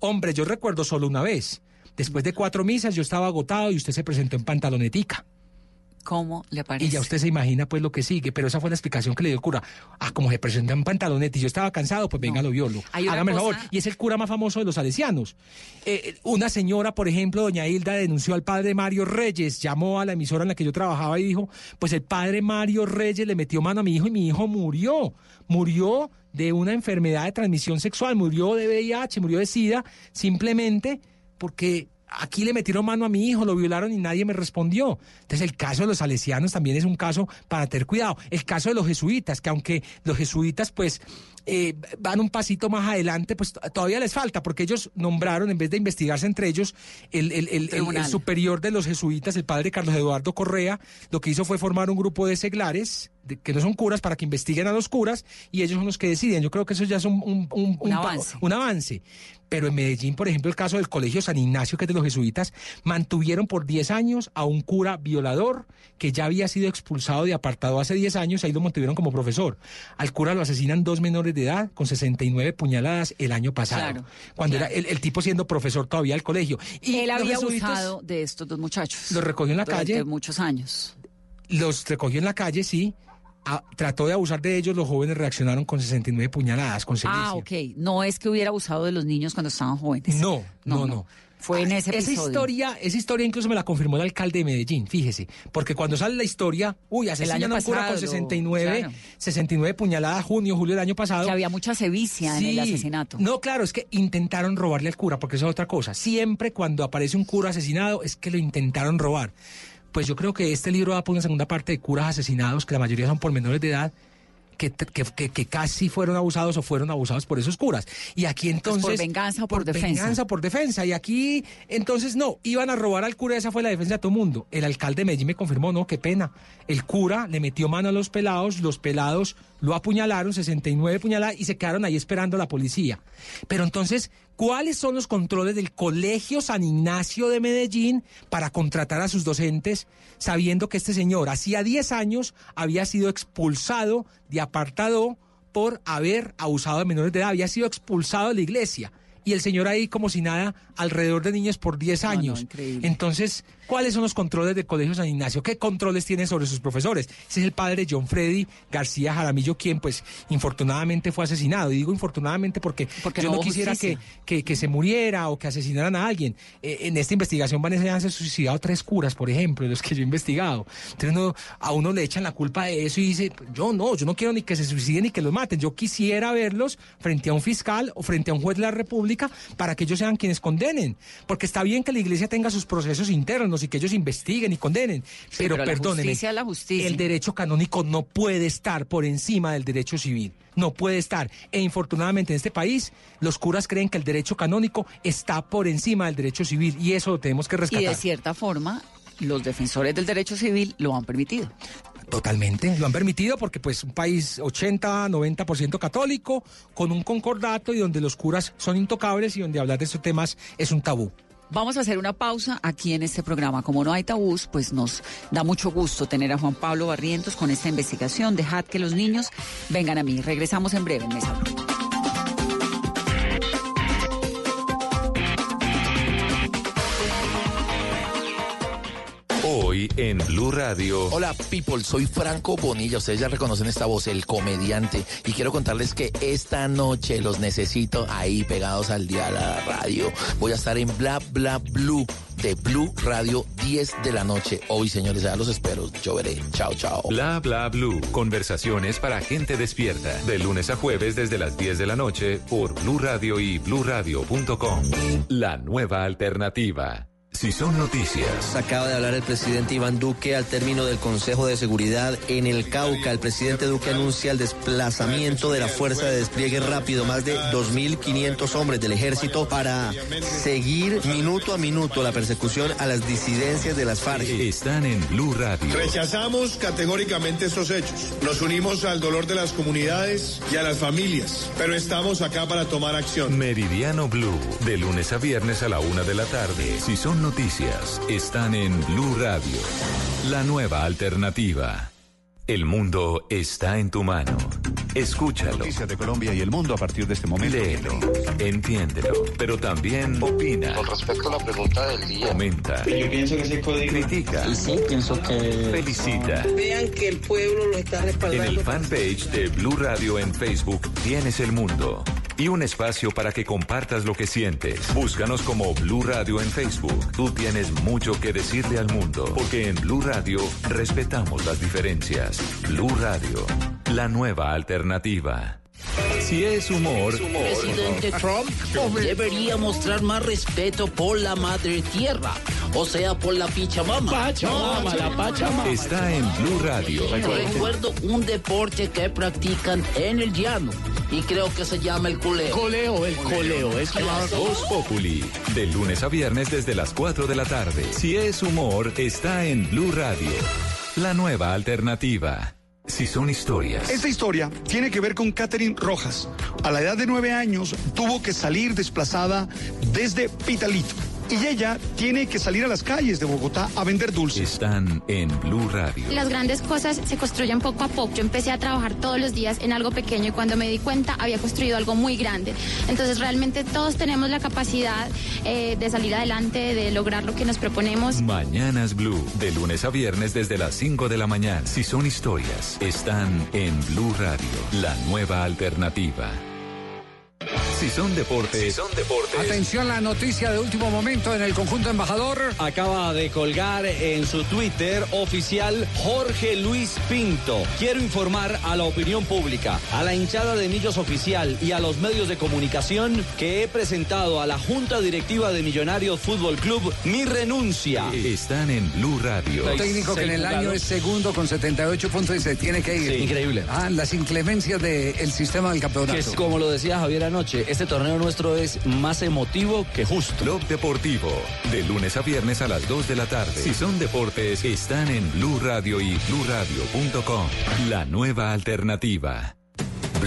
hombre yo recuerdo solo una vez. Después de cuatro misas yo estaba agotado y usted se presentó en pantalonetica ¿Cómo le parece? y ya usted se imagina pues lo que sigue pero esa fue la explicación que le dio el cura. Ah como se pantaloneta y yo estaba cansado pues venga No. lo violo. Hágame el favor cosa- y es el cura más famoso de los salesianos. Eh, una señora por ejemplo doña Hilda denunció al padre Mario Reyes llamó a la emisora en la que yo trabajaba y dijo pues el padre Mario Reyes le metió mano a mi hijo y mi hijo murió. Murió de una enfermedad de transmisión sexual murió de VIH murió de SIDA simplemente porque aquí le metieron mano a mi hijo, lo violaron y nadie me respondió. Entonces el caso de los salesianos también es un caso para tener cuidado. El caso de los jesuitas, que aunque los jesuitas pues eh, van un pasito más adelante, pues todavía les falta, porque ellos nombraron, en vez de investigarse entre ellos, el, el- el- el- superior de los jesuitas, el padre Carlos Eduardo Correa, lo que hizo fue formar un grupo de seglares, de- que no son curas, para que investiguen a los curas y ellos son los que deciden. Yo creo que eso ya es un, un- un- un avance. un avance. Pero en Medellín, por ejemplo, el caso del Colegio San Ignacio, que es de los jesuitas, mantuvieron por 10 años a un cura violador que ya había sido expulsado de apartado hace 10 años, ahí lo mantuvieron como profesor. Al cura lo asesinan dos menores de edad con 69 puñaladas el año pasado, Claro, cuando claro. era el, el tipo siendo profesor todavía del colegio. Y Él había abusado de estos dos muchachos. Los recogió en la durante calle. muchos años. Los recogió en la calle, sí. A- trató de abusar de ellos, los jóvenes reaccionaron con 69 puñaladas, con Ah, ok. No es que hubiera abusado de los niños cuando estaban jóvenes. No, no, no. Fue en ese Esa historia, esa historia incluso me la confirmó el alcalde de Medellín, fíjese, porque cuando sale la historia, uy, asesinan año a un cura con pasado, 69, claro. 69 puñaladas, junio, julio del año pasado. Que había mucha sevicia en el asesinato. No, claro, es que intentaron robarle al cura, porque eso es otra cosa. Siempre cuando aparece un cura asesinado es que lo intentaron robar. Pues yo creo que este libro da por una segunda parte de curas asesinados, que la mayoría son por menores de edad, que, que, que- casi fueron abusados o fueron abusados por esos curas. Y aquí entonces... Pues por venganza o por defensa. venganza o por defensa. Y aquí, entonces, no, iban a robar al cura, esa fue la defensa de todo el mundo. El alcalde de Medellín me confirmó, no, qué pena. El cura le metió mano a los pelados, los pelados lo apuñalaron, 69 puñaladas, y se quedaron ahí esperando a la policía. Pero entonces, ¿cuáles son los controles del Colegio San Ignacio de Medellín para contratar a sus docentes, sabiendo que este señor hacía 10 años había sido expulsado de apartado por haber abusado de menores de edad, había sido expulsado de la iglesia. Y el señor ahí como si nada, alrededor de niños por 10 No, no, años. increíble. Entonces, ¿cuáles son los controles del Colegio San Ignacio? ¿Qué controles tiene sobre sus profesores? Ese es el padre John Freddy García Jaramillo, quien pues infortunadamente fue asesinado. Y digo infortunadamente porque, Porque yo no quisiera que, que, que se muriera o que asesinaran a alguien. Eh, en esta investigación van a se suicidado tres curas, por ejemplo, de los que yo he investigado. Entonces uno- a uno le echan la culpa de eso y dice, yo no, yo no quiero ni que se suiciden ni que los maten. Yo quisiera verlos frente a un fiscal o frente a un juez de la República para que ellos sean quienes condenen. Porque está bien que la iglesia tenga sus procesos internos y que ellos investiguen y condenen. pero, pero perdónenme, la justicia. el derecho canónico no puede estar por encima del derecho civil. No puede estar. E infortunadamente en este país, los curas creen que el derecho canónico está por encima del derecho civil y eso lo tenemos que Y rescatar. de cierta forma, los defensores del derecho civil lo han permitido. Totalmente, lo han permitido porque pues un país 80, 90% católico, con un concordato y donde los curas son intocables y donde hablar de estos temas es un tabú. Vamos a hacer una pausa aquí en este programa. Como no hay tabús, pues nos da mucho gusto tener a Juan Pablo Barrientos con esta investigación. Dejad que los niños vengan a mí. Regresamos en breve en Mesa Hoy en Blue Radio. Hola people, soy Franco Bonilla, ustedes ya reconocen esta voz, el comediante, y quiero contarles que esta noche los necesito ahí pegados al día a la radio. Voy a estar en Bla Bla Blue de Blue Radio 10 de la noche. Hoy señores, ya los espero, yo veré. Chao, chao. Bla bla blue. Conversaciones para gente despierta. De lunes a jueves desde las 10 de la noche por Blue Radio y bluradio.com. La nueva alternativa. Si son noticias. Acaba de hablar el presidente Iván Duque al término del Consejo de Seguridad en el Cauca. El presidente Duque anuncia el desplazamiento de la Fuerza de Despliegue Rápido, más de 2.500 hombres del ejército para seguir minuto a minuto la persecución a las disidencias de las FARC. Están en Blue Radio. Rechazamos categóricamente estos hechos. Nos unimos al dolor de las comunidades y a las familias, pero estamos acá para tomar acción. Meridiano Blue. De lunes a viernes a la una de la tarde. Si son noticias, están en Blue Radio. La nueva alternativa. El mundo está en tu mano. Escúchalo. Noticias de Colombia y el mundo a partir de este momento. Léelo, entiéndelo, pero también opina. Con respecto a la pregunta del día. Comenta. Yo pienso que ese código. Critica. Y sí, pienso que. Felicita. Vean que el pueblo lo está respaldando. En el fanpage de Blue Radio en Facebook tienes el mundo. Y un espacio para que compartas lo que sientes. Búscanos como Blue Radio en Facebook. Tú tienes mucho que decirle al mundo, porque en Blue Radio respetamos las diferencias. Blue Radio, la nueva alternativa. Si es humor, Presidente Trump debería mostrar más respeto por la madre tierra, o sea, por la Pichamama. Pachamama, la Pachamama. está en Blue Radio. Recuerdo un deporte que practican en el llano y creo que se llama el coleo. Coleo, el coleo, es Voz Populi, de lunes a viernes desde las 4 de la tarde. Si es humor, está en Blue Radio. La nueva alternativa. Si son historias. Esta historia tiene que ver con Catherine Rojas. A la edad de nueve años tuvo que salir desplazada desde Pitalito. Y ella tiene que salir a las calles de Bogotá a vender dulces. Están en Blue Radio. Las grandes cosas se construyen poco a poco. Yo empecé a trabajar todos los días en algo pequeño y cuando me di cuenta había construido algo muy grande. Entonces realmente todos tenemos la capacidad eh, de salir adelante, de lograr lo que nos proponemos. Mañanas Blue, de lunes a viernes desde las 5 de la mañana. Si son historias, están en Blue Radio, la nueva alternativa. Si son deportes, si son deportes. Atención, la noticia de último momento en el conjunto embajador. Acaba de colgar en su Twitter oficial Jorge Luis Pinto. Quiero informar a la opinión pública, a la hinchada de Millos Oficial y a los medios de comunicación que he presentado a la Junta Directiva de Millonarios Fútbol Club mi renuncia. Están en Blue Radio. El técnico que en el año es segundo con 78 puntos y se tiene que ir. Sí, increíble. Ah, las inclemencias del sistema del campeonato. Que es como lo decía Javier anoche, este torneo nuestro es más emotivo que justo. Blog Deportivo, de lunes a viernes a las 2 de la tarde. Si son deportes, están en Blue Radio y bluradio.com. La nueva alternativa.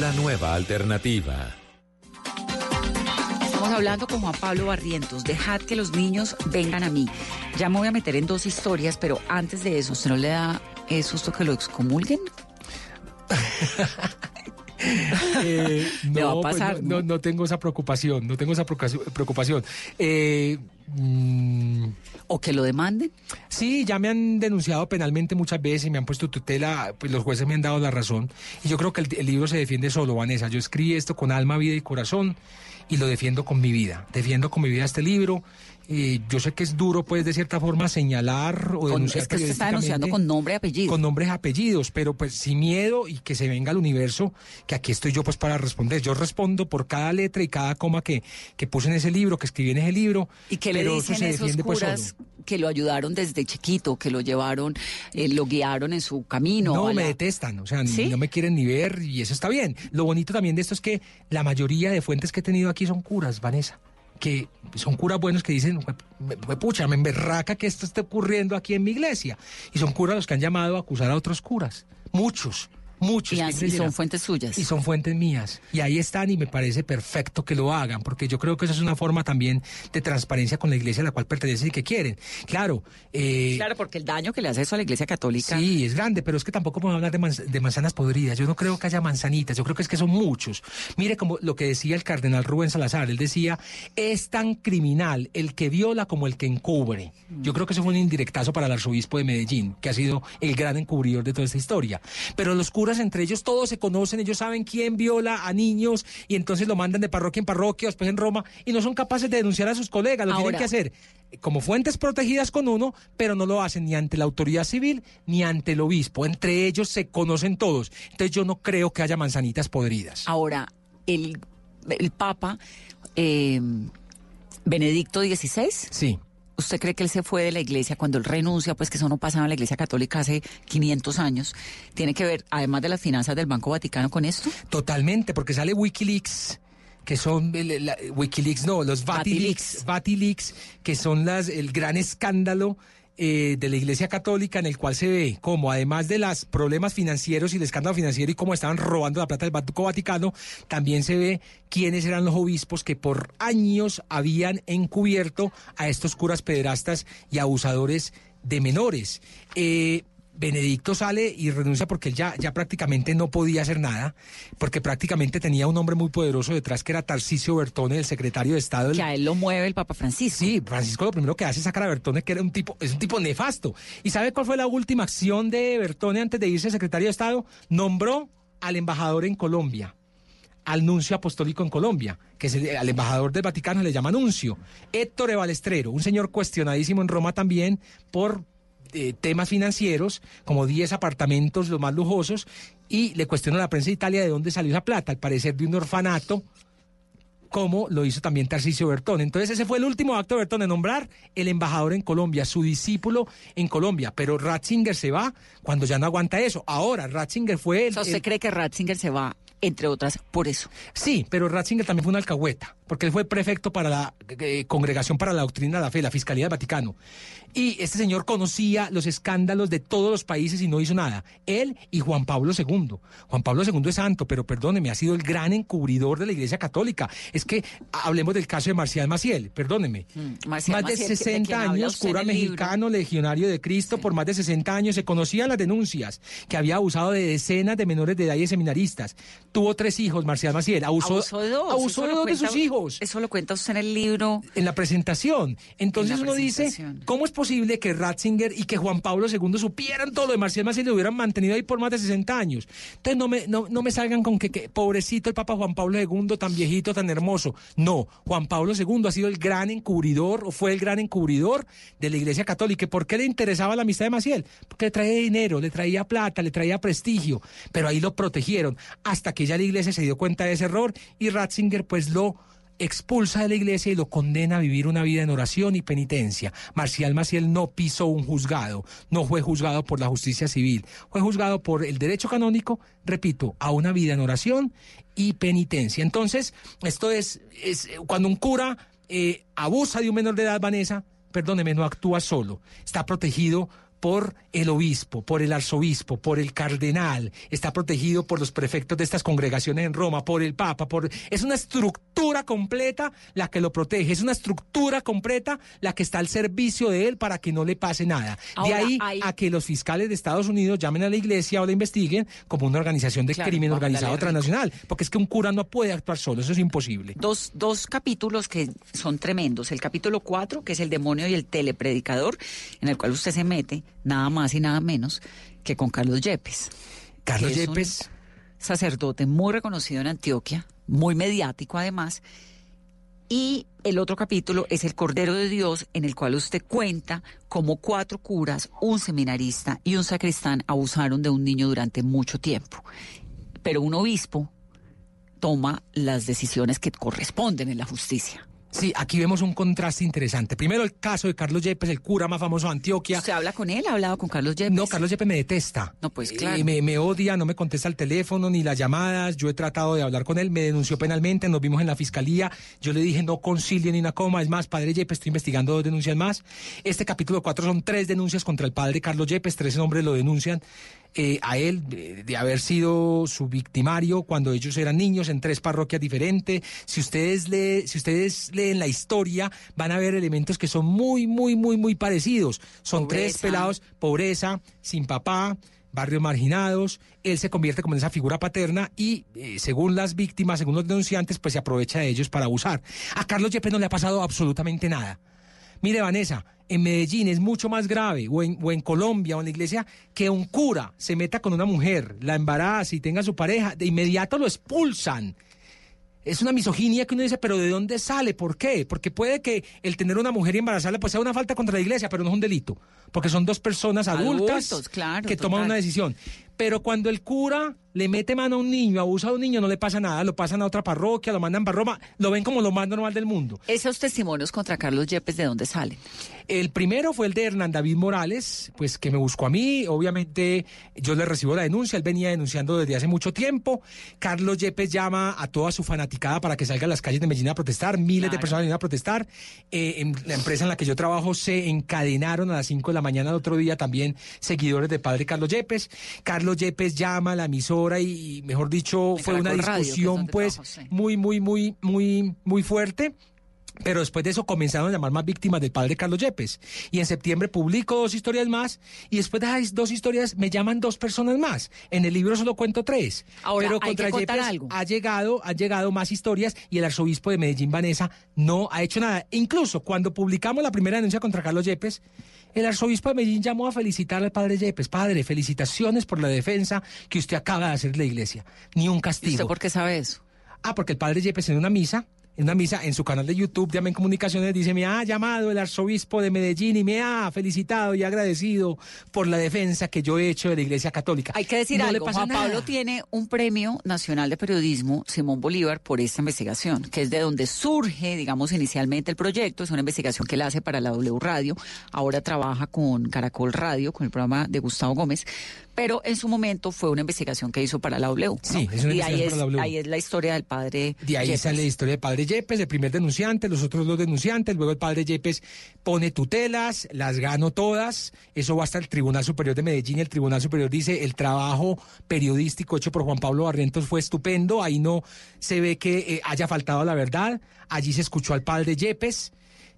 La nueva alternativa. Estamos hablando con Juan Pablo Barrientos. Dejad que los niños vengan a mí. Ya me voy a meter en dos historias, pero antes de eso, ¿usted no le da eh, susto que lo excomulguen? Eh, Me va a no, pues, pasar, no, ¿no? no tengo esa preocupación, no tengo esa preocupación. preocupación. Eh, mm, ¿O que lo demanden? Sí, ya me han denunciado penalmente muchas veces y me han puesto tutela, pues los jueces me han dado la razón. Y yo creo que el, el libro se defiende solo, Vanessa. Yo escribí esto con alma, vida y corazón y lo defiendo con mi vida. Defiendo con mi vida este libro Eh, yo sé que es duro, pues, de cierta forma señalar o Con- denunciar es que usted está denunciando con nombre y apellido. Con nombres y apellidos, pero pues sin miedo y que se venga al universo, que aquí estoy yo pues para responder. Yo respondo por cada letra y cada coma que, que puse en ese libro, que escribí en ese libro. ¿Y qué le pero eso dicen se esos defiende, pues, curas solo. que lo ayudaron desde chiquito, que lo llevaron, eh, lo guiaron en su camino? No, me detestan, o sea, ni- no me quieren ni ver y eso está bien. Lo bonito también de esto es que la mayoría de fuentes que he tenido aquí son curas, Vanessa, que son curas buenos que dicen, "Jue- me- me- pucha, me emberraca que esto esté ocurriendo aquí en mi iglesia. Y son curas los que han llamado a acusar a otros curas, muchos. Muchos. Y así son fuentes suyas. Y son fuentes mías. Y ahí están y me parece perfecto que lo hagan, porque yo creo que eso es una forma también de transparencia con la iglesia a la cual pertenecen y que quieren. Claro. eh, Claro, porque el daño que le hace eso a la iglesia católica. Sí, es grande, pero es que tampoco podemos hablar de, manz- de manzanas podridas. Yo no creo que haya manzanitas, yo creo que es que son muchos. Mire como lo que decía el cardenal Rubén Salazar, él decía, es tan criminal el que viola como el que encubre. Yo creo que eso fue un indirectazo para el arzobispo de Medellín, que ha sido el gran encubridor de toda esta historia. Pero los curas entre ellos todos se conocen, ellos saben quién viola a niños y entonces lo mandan de parroquia en parroquia, después en Roma, y no son capaces de denunciar a sus colegas, lo Ahora- tienen que hacer como fuentes protegidas con uno, pero no lo hacen ni ante la autoridad civil ni ante el obispo. Entre ellos se conocen todos. Entonces yo no creo que haya manzanitas podridas. Ahora, el, el Papa eh, Benedicto XVI. Sí. ¿Usted cree que él se fue de la iglesia cuando él renuncia? Pues que eso no pasaba en la iglesia católica hace 500 años. ¿Tiene que ver, además de las finanzas del Banco Vaticano, con esto? Totalmente, porque sale Wikileaks que son el- la- Wikileaks, no, los Vatileaks, Vatileaks, que son las el gran escándalo eh, de la Iglesia Católica en el cual se ve como además de los problemas financieros y el escándalo financiero y cómo estaban robando la plata del Banco Vaticano, también se ve quiénes eran los obispos que por años habían encubierto a estos curas pederastas y abusadores de menores. Eh, Benedicto sale y renuncia porque él ya, ya prácticamente no podía hacer nada, porque prácticamente tenía un hombre muy poderoso detrás que era Tarcisio Bertone, el secretario de Estado. Que a él lo mueve el Papa Francisco. Sí, Francisco lo primero que hace es sacar a Bertone, que era un tipo, es un tipo nefasto. ¿Y sabe cuál fue la última acción de Bertone antes de irse secretario de Estado? Nombró al embajador en Colombia al nuncio apostólico en Colombia, que es el- al embajador del Vaticano le llama nuncio, Héctor Balestrero, un señor cuestionadísimo en Roma también por eh, temas financieros, como 10 apartamentos los más lujosos, y le cuestiona a la prensa de Italia de dónde salió esa plata, al parecer de un orfanato, como lo hizo también Tarcisio Bertón. Entonces ese fue el último acto de Bertón, de nombrar el embajador en Colombia, su discípulo en Colombia. Pero Ratzinger se va cuando ya no aguanta eso. Ahora, Ratzinger fue el... ¿usted el- cree que Ratzinger se va, entre otras, por eso? Sí, pero Ratzinger también fue una alcahueta, porque él fue prefecto para la eh, Congregación para la Doctrina de la Fe, la Fiscalía del Vaticano. Y este señor conocía los escándalos de todos los países y no hizo nada. Él y Juan Pablo II. Juan Pablo II es santo, pero perdóneme, ha sido el gran encubridor de la Iglesia Católica. Es que hablemos del caso de Marcial Maciel, perdóneme. Marcial más de Maciel, ¿de 60 quién habla años, cura libro? mexicano, legionario de Cristo, por más de 60 años, se conocían las denuncias que había abusado de decenas de menores de edad y de seminaristas. Tuvo tres hijos, Marcial Maciel. Abusó, Abusó de dos. abusó de dos de sus hijos. Eso lo cuenta usted en el libro. En la presentación. Entonces En la uno dice. ¿cómo es posible que Ratzinger y que Juan Pablo II supieran todo lo de Marcial Maciel y lo hubieran mantenido ahí por más de 60 años? Entonces no me, no, no me salgan con que, que pobrecito el Papa Juan Pablo II, tan viejito, tan hermoso. No, Juan Pablo II ha sido el gran encubridor, o fue el gran encubridor de la Iglesia Católica. ¿Y ¿Por qué le interesaba la amistad de Maciel? Porque le traía dinero, le traía plata, le traía prestigio, pero ahí lo protegieron hasta que ya la Iglesia se dio cuenta de ese error y Ratzinger pues lo expulsa de la iglesia y lo condena a vivir una vida en oración y penitencia. Marcial Maciel no pisó un juzgado, no fue juzgado por la justicia civil, fue juzgado por el derecho canónico, repito, a una vida en oración y penitencia. Entonces, esto es, es cuando un cura eh, abusa de un menor de edad, Vanessa, perdóneme, no actúa solo, está protegido por el obispo, por el arzobispo, por el cardenal, está protegido por los prefectos de estas congregaciones en Roma, por el Papa, por es una estructura completa la que lo protege, es una estructura completa la que está al servicio de él para que no le pase nada. Ahora, de ahí hay- a que los fiscales de Estados Unidos llamen a la iglesia o la investiguen como una organización de Claro, crimen organizado transnacional, porque es que un cura no puede actuar solo, eso es imposible. Dos, dos capítulos que son tremendos. El capítulo 4, que es el demonio y el telepredicador, en el cual usted se mete nada más y nada menos que con Carlos Yepes. Carlos Yepes. sacerdote muy reconocido en Antioquia, muy mediático además, Y el otro capítulo es El Cordero de Dios, en el cual usted cuenta cómo cuatro curas, un seminarista y un sacristán abusaron de un niño durante mucho tiempo. Pero un obispo toma las decisiones que corresponden en la justicia. Sí, aquí vemos un contraste interesante. Primero el caso de Carlos Yepes, el cura más famoso de Antioquia. ¿Usted habla con él? ¿Ha hablado con Carlos Yepes? No, Carlos Yepes me detesta. No, pues claro. Y me, me odia, no me contesta el teléfono ni las llamadas. Yo he tratado de hablar con él, me denunció penalmente, nos vimos en la fiscalía. Yo le dije no concilie ni una coma. Es más, padre Yepes, estoy investigando dos denuncias más. Este capítulo 4 son tres denuncias contra el padre Carlos Yepes. Tres hombres lo denuncian eh, a él de, de, haber sido su victimario cuando ellos eran niños en tres parroquias diferentes. Si ustedes, si ustedes leen la historia, van a ver elementos que son muy, muy, muy, muy parecidos. Son pobreza. tres pelados, pobreza, sin papá, barrios marginados, él se convierte como en esa figura paterna y eh, según las víctimas, según los denunciantes, pues se aprovecha de ellos para abusar. A Carlos Yepes no le ha pasado absolutamente nada. Mire, Vanessa, en Medellín es mucho más grave, o en, o en, Colombia, o en la iglesia, que un cura se meta con una mujer, la embaraza y tenga su pareja, de inmediato lo expulsan. Es una misoginia que uno dice, pero ¿de dónde sale? ¿Por qué? Porque puede que el tener una mujer y embarazarla pues sea una falta contra la iglesia, pero no es un delito, porque son dos personas adultas Adultos, claro, que total. toman una decisión. Pero cuando el cura le mete mano a un niño, abusa a un niño, no le pasa nada, lo pasan a otra parroquia, lo mandan para Roma, lo ven como lo más normal del mundo. Esos testimonios contra Carlos Yepes, ¿de dónde salen? El primero fue el de Hernán David Morales, pues que me buscó a mí, obviamente yo le recibo la denuncia, él venía denunciando desde hace mucho tiempo. Carlos Yepes llama a toda su fanaticada para que salga a las calles de Medellín a protestar, miles Claro. de personas vinieron a protestar. Eh, en la empresa en la que yo trabajo se encadenaron a las 5 de la mañana del otro día también seguidores del padre Carlos Yepes. Carlos Yepes llama a la emisora y, mejor dicho, fue una Radio, discusión pues trabajo, sí. muy, muy, muy, muy, muy fuerte. Pero después de eso comenzaron a llamar más víctimas del padre Carlos Yepes. Y en septiembre publico dos historias más. Y después de esas dos historias me llaman dos personas más. En el libro solo cuento tres. Ahora, Pero hay contra que Yepes algo. ha llegado, han llegado más historias y el arzobispo de Medellín, Vanessa, no ha hecho nada. Incluso cuando publicamos la primera denuncia contra Carlos Yepes, el arzobispo de Medellín llamó a felicitar al padre Yepes. Padre, felicitaciones por la defensa que usted acaba de hacer de la iglesia. Ni un ¿Y castigo. usted por qué sabe eso? Ah, porque el padre Yepes en una misa, en una misa en su canal de YouTube de Amén Comunicaciones dice, me ha llamado el arzobispo de Medellín y me ha felicitado y agradecido por la defensa que yo he hecho de la Iglesia Católica. Hay que decir no algo, le pasa Juan nada. Pablo tiene un premio nacional de periodismo, Simón Bolívar, por esta investigación, que es de donde surge, digamos, inicialmente el proyecto, es una investigación que él hace para la W Radio, ahora trabaja con Caracol Radio, con el programa de Gustavo Gómez, pero en su momento fue una investigación que hizo para la W. ¿no? Sí, es una y ahí es, para la W. ahí es la historia del padre. De ahí Yepes. sale la historia del padre Yepes, el primer denunciante, los otros dos denunciantes, luego el padre Yepes pone tutelas, las gano todas, eso va hasta el Tribunal Superior de Medellín, el Tribunal Superior dice el trabajo periodístico hecho por Juan Pablo Barrientos fue estupendo, ahí no se ve que eh, haya faltado la verdad, allí se escuchó al padre Yepes.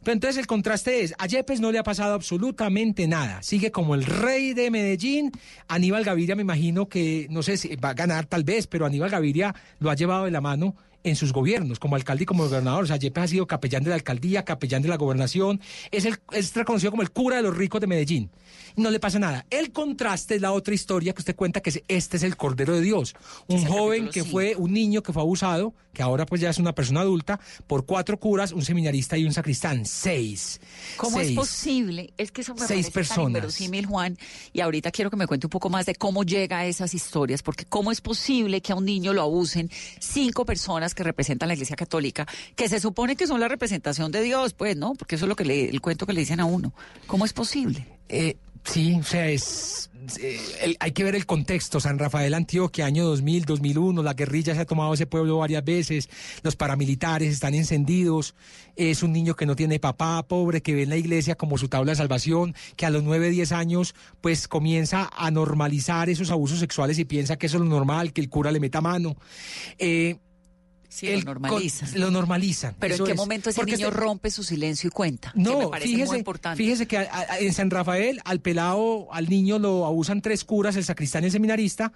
Pero entonces el contraste es, a Yepes no le ha pasado absolutamente nada, sigue como el rey de Medellín, Aníbal Gaviria me imagino que, no sé si va a ganar tal vez, pero Aníbal Gaviria lo ha llevado de la mano en sus gobiernos, como alcalde y como gobernador. O sea, Yepes ha sido capellán de la alcaldía, capellán de la gobernación, es, el, es reconocido como el cura de los ricos de Medellín. No le pasa nada. El contraste es la otra historia que usted cuenta, que es, este es el Cordero de Dios. Un Es joven capítulo que fue un niño que fue abusado, que ahora pues ya es una persona adulta, por cuatro curas, un seminarista y un sacristán. Seis. ¿Cómo es Seis. posible? Es que eso me Seis tan personas. Juan. Y ahorita quiero que me cuente un poco más de cómo llega a esas historias, porque cómo es posible que a un niño lo abusen cinco personas que representan la Iglesia Católica, que se supone que son la representación de Dios, pues, ¿no? Porque eso es lo que le, el cuento que le dicen a uno. ¿Cómo es posible? Eh, sí, o sea, es, eh, el- hay que ver el contexto. San Rafael Antioquia, año 2000, 2001, la guerrilla se ha tomado ese pueblo varias veces, los paramilitares están encendidos, es un niño que no tiene papá, pobre, que ve en la iglesia como su tabla de salvación, que a los 9, 10 años pues comienza a normalizar esos abusos sexuales y piensa que eso es lo normal, que el cura le meta mano. Eh, Sí, el lo normalizan. con- lo normalizan. Pero ¿en qué es. momento ese Porque niño este- rompe su silencio y cuenta? que me no, muy fíjese, importante. fíjese que a- a- en San Rafael al pelado, al niño lo abusan tres curas, el sacristán y el seminarista.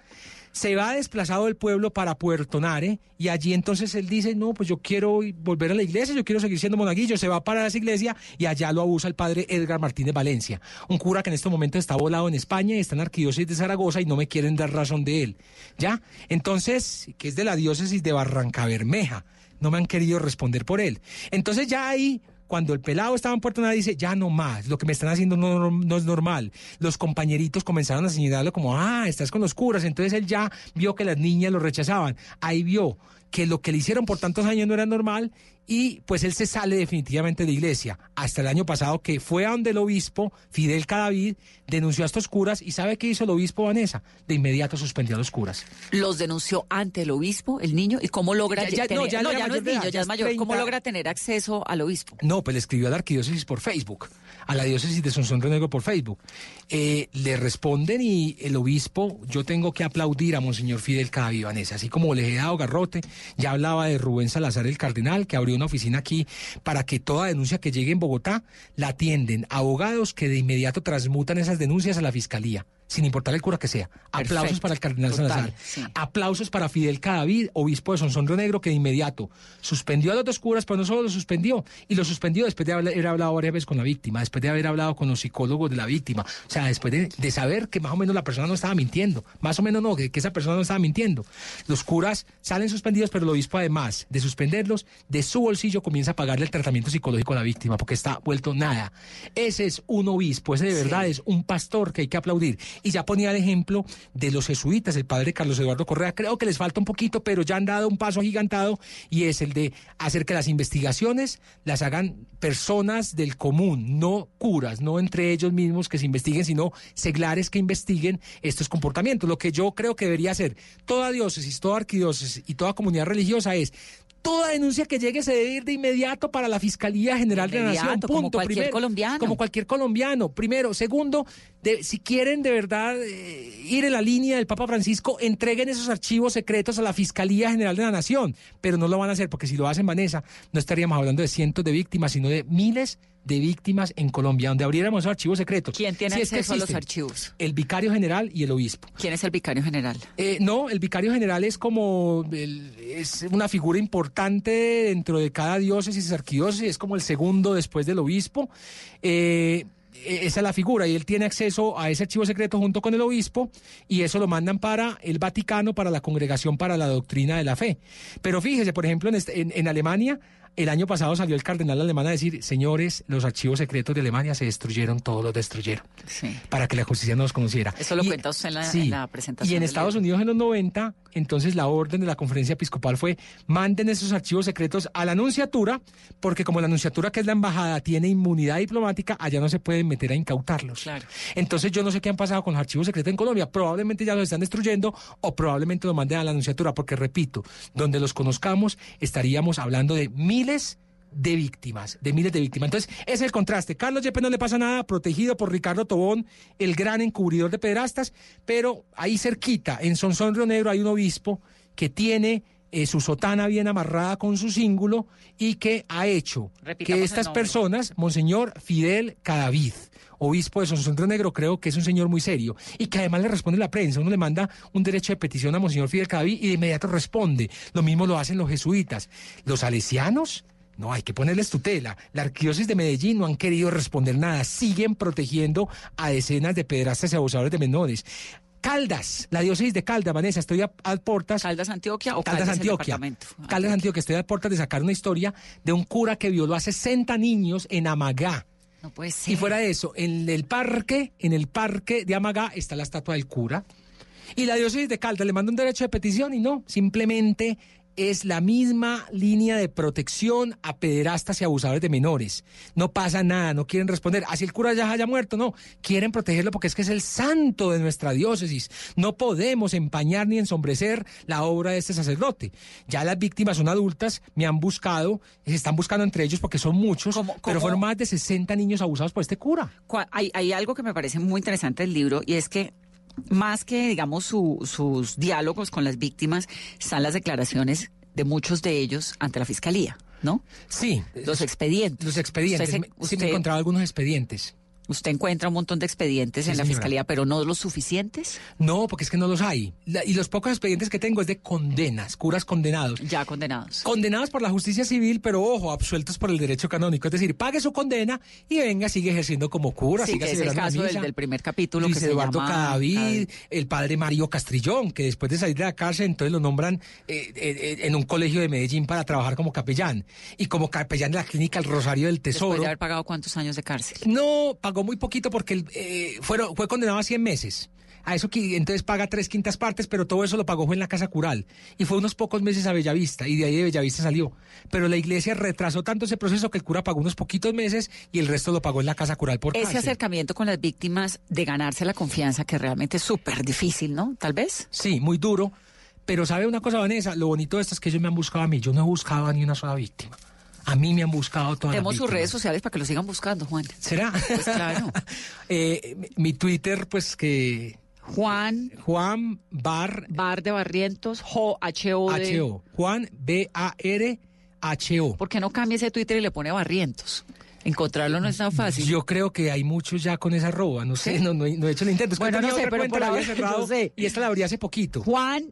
Se va desplazado del pueblo para Puerto Nare y allí entonces él dice, no, pues yo quiero volver a la iglesia, yo quiero seguir siendo monaguillo, se va para esa iglesia y allá lo abusa el padre Edgar Martínez Valencia, un cura que en estos momentos está volado en España y está en arquidiócesis de Zaragoza y no me quieren dar razón de él. ¿Ya? Entonces, que es de la diócesis de Barranca Bermeja, no me han querido responder por él. Entonces ya ahí cuando el pelado estaba en Puerto Nada dice, ya no más, lo que me están haciendo no, no, es normal. Los compañeritos comenzaron a señalarlo como, ah, estás con los curas. Entonces él ya vio que las niñas lo rechazaban. Ahí vio que lo que le hicieron por tantos años no era normal y pues él se sale definitivamente de iglesia. Hasta el año pasado que fue a donde el obispo, Fidel Cadavid, denunció a estos curas y ¿sabe qué hizo el obispo Vanessa? De inmediato suspendió a los curas. ¿Los denunció ante el obispo, el niño? ¿Y cómo logra ya, tener, no, ya, no, ya no es niño, ya es mayor. ¿Cómo logra tener acceso al obispo? No, pues le escribió a la arquidiócesis por Facebook, a la diócesis de Sonsón Renegro por Facebook. Eh, le responden y el obispo, yo tengo que aplaudir a Monseñor Fidel Cadavid, Vanessa, así como le he dado garrote, ya hablaba de Rubén Salazar el Cardenal, que abrió una oficina aquí para que toda denuncia que llegue en Bogotá la atienden abogados que de inmediato transmutan esas denuncias a la fiscalía sin importar el cura que sea. Aplausos para el cardenal Salazar. Aplausos para Fidel Cadavid, obispo de Sonsón Río Negro, que de inmediato suspendió a los dos curas, pero no solo lo suspendió, y lo suspendió después de haber hablado varias veces con la víctima, después de haber hablado con los psicólogos de la víctima, o sea, después de, saber que más o menos la persona no estaba mintiendo, más o menos no, que, que esa persona no estaba mintiendo. Los curas salen suspendidos, pero el obispo además de suspenderlos, de su bolsillo comienza a pagarle el tratamiento psicológico a la víctima, porque está vuelto nada. Ese es un obispo, ese de verdad es un pastor que hay que aplaudir y ya ponía el ejemplo de los jesuitas, el padre Carlos Eduardo Correa, creo que les falta un poquito, pero ya han dado un paso agigantado y es el de hacer que las investigaciones las hagan personas del común, no curas, no entre ellos mismos que se investiguen, sino seglares que investiguen estos comportamientos. Lo que yo creo que debería hacer toda diócesis, toda arquidiócesis y toda comunidad religiosa es toda denuncia que llegue se debe ir de inmediato para la Fiscalía General de, la Nación. Punto. Como cualquier colombiano. Como cualquier colombiano. Primero. Segundo, si quieren de verdad eh, ir en la línea del Papa Francisco, entreguen esos archivos secretos a la Fiscalía General de la Nación. Pero no lo van a hacer porque si lo hacen, Vanessa, no estaríamos hablando de cientos de víctimas, sino de miles de víctimas en Colombia, donde abriéramos esos archivos secretos. ¿Quién tiene acceso a los archivos? El vicario general y el obispo. ¿Quién es el vicario general? Eh, no, el vicario general es como es una figura importante dentro de cada diócesis, arquidiócesis, es como el segundo después del obispo. Eh, e-, esa es la figura y él tiene acceso a ese archivo secreto junto con el obispo y eso lo mandan para el Vaticano, para la Congregación para la Doctrina de la Fe. Pero fíjese, por ejemplo, en, este, en Alemania el año pasado salió el cardenal alemán a decir, señores, los archivos secretos de Alemania se destruyeron, todos los destruyeron. Para que la justicia no los conociera. Eso lo cuenta usted en la, presentación. Y en Estados Unidos en los 90, entonces la orden de la conferencia episcopal fue, manden esos archivos secretos a la anunciatura, porque como la anunciatura, que es la embajada, tiene inmunidad diplomática, allá no se pueden meter a incautarlos. Claro. Entonces yo no sé qué han pasado con los archivos secretos en Colombia. Probablemente ya los están destruyendo o probablemente los manden a la anunciatura, porque repito, donde los conozcamos estaríamos hablando de mil miles de víctimas, de miles de víctimas. Entonces, es el contraste. Carlos Yepes no le pasa nada, protegido por Ricardo Tobón, el gran encubridor de pederastas, pero ahí cerquita, en Sonsón Río Negro, hay un obispo que tiene eh, su sotana bien amarrada con su cíngulo y que ha hecho que estas personas, Monseñor Fidel Cadavid, obispo de Sonsón Río Negro, creo que es un señor muy serio y que además le responde la prensa. Uno le manda un derecho de petición a Monseñor Fidel Cadavid y de inmediato responde. Lo mismo lo hacen los jesuitas. Los salesianos no, hay que ponerles tutela. La arquidiócesis de Medellín no han querido responder nada. Siguen protegiendo a decenas de pedrastas y abusadores de menores. Caldas, la diócesis de Caldas, Vanessa, estoy a, portas. ¿Caldas Antioquia o Caldas, Antioquia? Ah, Caldas Antioquia, estoy a portas de sacar una historia de un cura que violó a 60 niños en Amagá. No puede ser. Y fuera de eso, en el parque, en el parque de Amagá está la estatua del cura. Y la diócesis de Caldas le manda un derecho de petición y no, simplemente es la misma línea de protección a pederastas y abusadores de menores. No pasa nada, no quieren responder. Así el cura ya haya muerto, no. Quieren protegerlo porque es que es el santo de nuestra diócesis. No podemos empañar ni ensombrecer la obra de este sacerdote. Ya las víctimas son adultas, me han buscado, se están buscando entre ellos porque son muchos, pero fueron más de 60 niños abusados por este cura. Hay, hay algo que me parece muy interesante del libro y es que más que, digamos, sus diálogos con las víctimas, están las declaraciones de muchos de ellos ante la fiscalía, ¿no? Sí. Los expedientes. Los expedientes. sí, me he encontrado algunos expedientes. Usted encuentra un montón de expedientes Sí, en la señora. fiscalía, pero no los suficientes. No, porque es que no los hay. La- y los pocos expedientes que tengo es de condenas, curas condenados. Ya condenados. Condenados por la justicia civil, pero ojo, absueltos por el derecho canónico. Es decir, pague su condena y venga, sigue ejerciendo como cura. Sí, siga que es el caso del, primer capítulo Luis que se Eduardo llama Cadavid, el padre Mario Castrillón, que después de salir de la cárcel, entonces lo nombran eh, eh, eh, en un colegio de Medellín para trabajar como capellán. Y como capellán de la clínica El Rosario del Después Tesoro. de haber pagado cuántos años de cárcel. No, pagó muy poquito porque eh, fueron, fue condenado a 100 meses. A eso que entonces paga tres quintas partes, pero todo eso lo pagó fue en la casa cural. Y fue unos pocos meses a Bellavista, y de ahí de Bellavista salió. Pero la iglesia retrasó tanto ese proceso que el cura pagó unos poquitos meses y el resto lo pagó en la casa cural por Ese cárcel. acercamiento con las víctimas de ganarse la confianza, que realmente es súper difícil, ¿no? Tal vez. Sí, muy duro. Pero sabe una cosa, Vanessa, lo bonito de esto es que ellos me han buscado a mí. Yo no he buscado a ni una sola víctima. A mí me han buscado todas las Tenemos sus redes sociales para que lo sigan buscando, Juan. ¿Será? Pues claro. Eh, mi- Twitter, pues que... Juan... Juan Bar... Bar de Barrientos, Jo, H-O. de- H-O. Juan B-A-R-H-O. ¿Por qué no cambia ese Twitter y le pone Barrientos? Encontrarlo no es tan fácil. Yo creo que hay muchos ya con esa arroba, no sé, no, no, he- no he hecho el intento. Es que Bueno, no sé, pero por la había ahora- cerrado yo sé. y esta la abrí hace poquito. Juan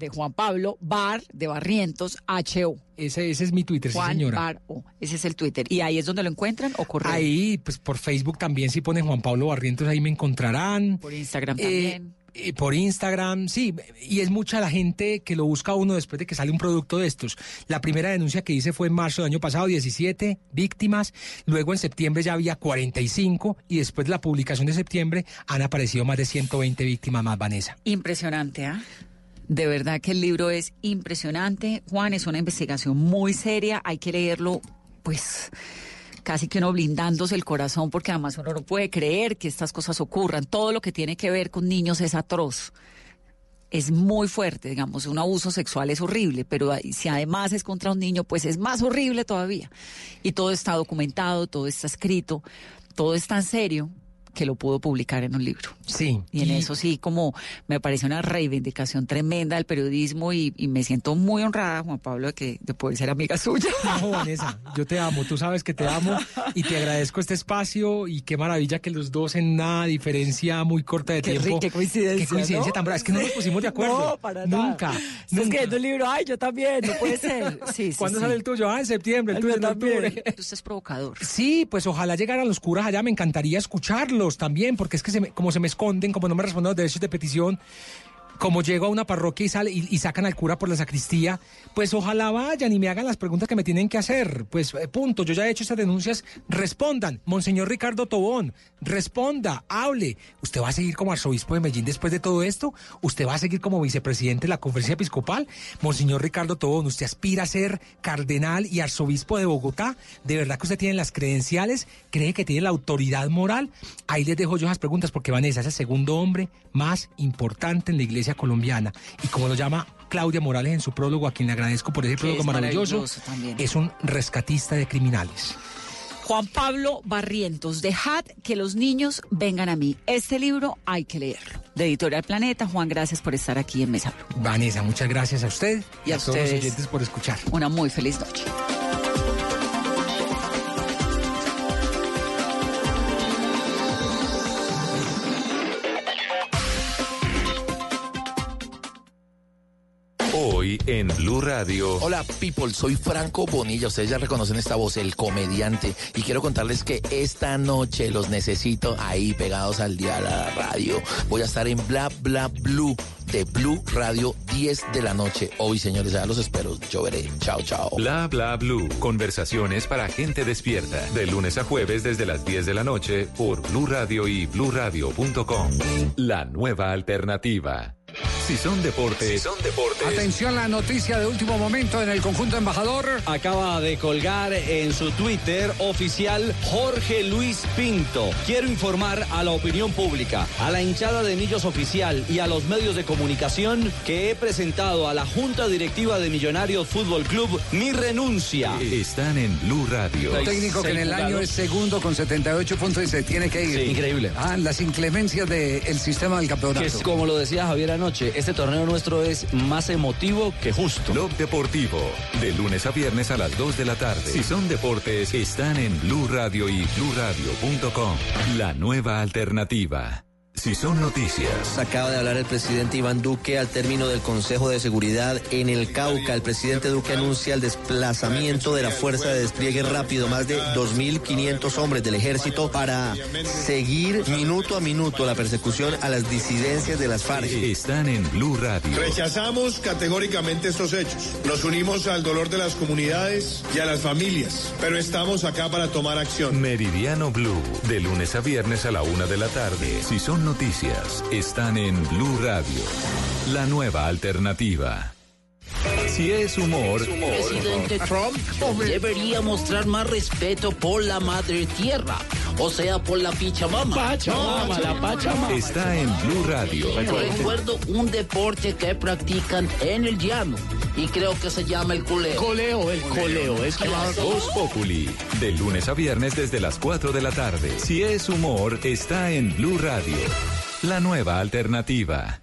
de Juan Pablo, Bar de Barrientos, H-O. Ese, ese es mi Twitter, Juan sí señora. Bar O. Ese es el Twitter. ¿Y ahí es donde lo encuentran o correo? Ahí, pues por Facebook también, si ponen Juan Pablo Barrientos, ahí me encontrarán. Por Instagram Eh, también. eh, por Instagram, sí, y es mucha la gente que lo busca uno después de que sale un producto de estos. La primera denuncia que hice fue en marzo del año pasado, 17 víctimas, luego en septiembre ya había 45 y después de la publicación de septiembre han aparecido más de 120 víctimas más, Vanessa. Impresionante, ¿ah? De verdad que el libro es impresionante. Juan, es una investigación muy seria. Hay que leerlo, pues, casi que uno blindándose el corazón, porque además uno no puede creer que estas cosas ocurran. Todo lo que tiene que ver con niños es atroz. Es muy fuerte, digamos, un abuso sexual es horrible, pero si además es contra un niño, pues es más horrible todavía. Y todo está documentado, todo está escrito, todo es tan serio que lo pudo publicar en un libro. Sí. Y en eso sí, como me parece una reivindicación tremenda del periodismo y, y me siento muy honrada, Juan Pablo, de, que, de poder ser amiga suya. No, Vanessa, yo te amo, tú sabes que te amo y te agradezco este espacio y qué maravilla que los dos en una diferencia muy corta de Qué tiempo. qué coincidencia, Qué coincidencia ¿no? tan brava. Es que no nos pusimos de acuerdo. No, para nada. Nunca. Estás nunca. escribiendo un libro, ay, yo también, no puede ser. Sí, sí, ¿Cuándo sí. sale el tuyo? Ah, en septiembre, el El tuyo en octubre. también. Usted es provocador. Sí, pues ojalá llegaran los curas allá, me encantaría también, porque es que se me- como se me esconden, como no me responden los derechos de petición, como llego a una parroquia y, sale, y, sacan al cura por la sacristía, pues ojalá vayan y me hagan las preguntas que me tienen que hacer. Pues eh, punto, yo ya he hecho estas denuncias, respondan. Monseñor Ricardo Tobón, responda, hable. ¿Usted va a seguir como arzobispo de Medellín después de todo esto? ¿Usted va a seguir como vicepresidente de la conferencia episcopal? Monseñor Ricardo Tobón, ¿usted aspira a ser cardenal y arzobispo de Bogotá? ¿De verdad que usted tiene las credenciales? ¿Cree que tiene la autoridad moral? Ahí les dejo yo esas preguntas porque Vanessa es el segundo hombre más importante en la iglesia colombiana. Y como lo llama Claudia Morales en su prólogo, a quien le agradezco por ese Que prólogo es maravilloso, es un rescatista de criminales. Juan Pablo Barrientos, dejad que los niños vengan a mí. Este libro hay que leerlo. De Editorial Planeta, Juan, gracias por estar aquí en Mesa Blue. Vanessa, muchas gracias a usted y, Y a, a todos los ustedes. oyentes por escuchar. Una muy feliz noche. Hoy en Blue Radio. Hola people, soy Franco Bonilla, ustedes ya reconocen esta voz, el comediante, y quiero contarles que esta noche los necesito ahí pegados al día a la radio. Voy a estar en Bla Bla Blue de Blue Radio 10 de la noche. Hoy señores, ya los espero, yo veré. Chao, chao. Bla bla blue. Conversaciones para gente despierta. De lunes a jueves desde las 10 de la noche por Blue Radio y bluradio.com. La nueva alternativa. Si son deportes. son deportes. Atención, la noticia de último momento en el conjunto embajador. Acaba de colgar en su Twitter oficial Jorge Luis Pinto. Quiero informar a la opinión pública, a la hinchada de Millos oficial y a los medios de comunicación que he presentado a la Junta Directiva de Millonarios Fútbol Club mi renuncia. Están en Blue Radio. Un técnico que en el año es segundo con 78 puntos y se tiene que ir. Sí, increíble. Ah, las inclemencias del sistema del campeonato. Que es como lo decía Javier anoche, este torneo nuestro es más emotivo que justo. Blog Deportivo, de lunes a viernes a las 2 de la tarde. Si son deportes, están en Blue Radio y bluradio.com. La nueva alternativa. Si son noticias. Acaba de hablar el presidente Iván Duque al término del Consejo de Seguridad en el Cauca. El presidente Duque anuncia el desplazamiento de la Fuerza de Despliegue Rápido, más de 2.500 hombres del ejército, para seguir minuto a minuto la persecución a las disidencias de las FARC. Están en Blue Radio. Rechazamos categóricamente estos hechos. Nos unimos al dolor de las comunidades y a las familias, pero estamos acá para tomar acción. Meridiano Blue, de lunes a viernes a la una de la tarde. Si son noticias, están en Blue Radio. La nueva alternativa. Si es humor, Presidente Trump debería mostrar más respeto por la madre tierra, o sea, por la Pichamama. Pachamama, la Pachamama. está en Blue Radio. Recuerdo un deporte que practican en el llano y creo que se llama el coleo. Coleo, el coleo, es claro. Voz Populi, de lunes a viernes desde las 4 de la tarde. Si es humor, está en Blue Radio. La nueva alternativa.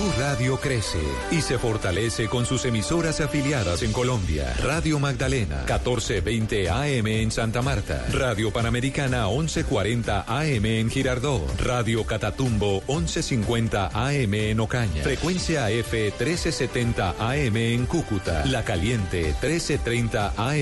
Blue Radio crece y se fortalece con sus emisoras afiliadas en Colombia. Radio Magdalena, 1420 AM en Santa Marta. Radio Panamericana, 1140 AM en Girardot. Radio Catatumbo, 1150 AM en Ocaña. Frecuencia F, 1370 AM en Cúcuta. La Caliente, 1330 AM.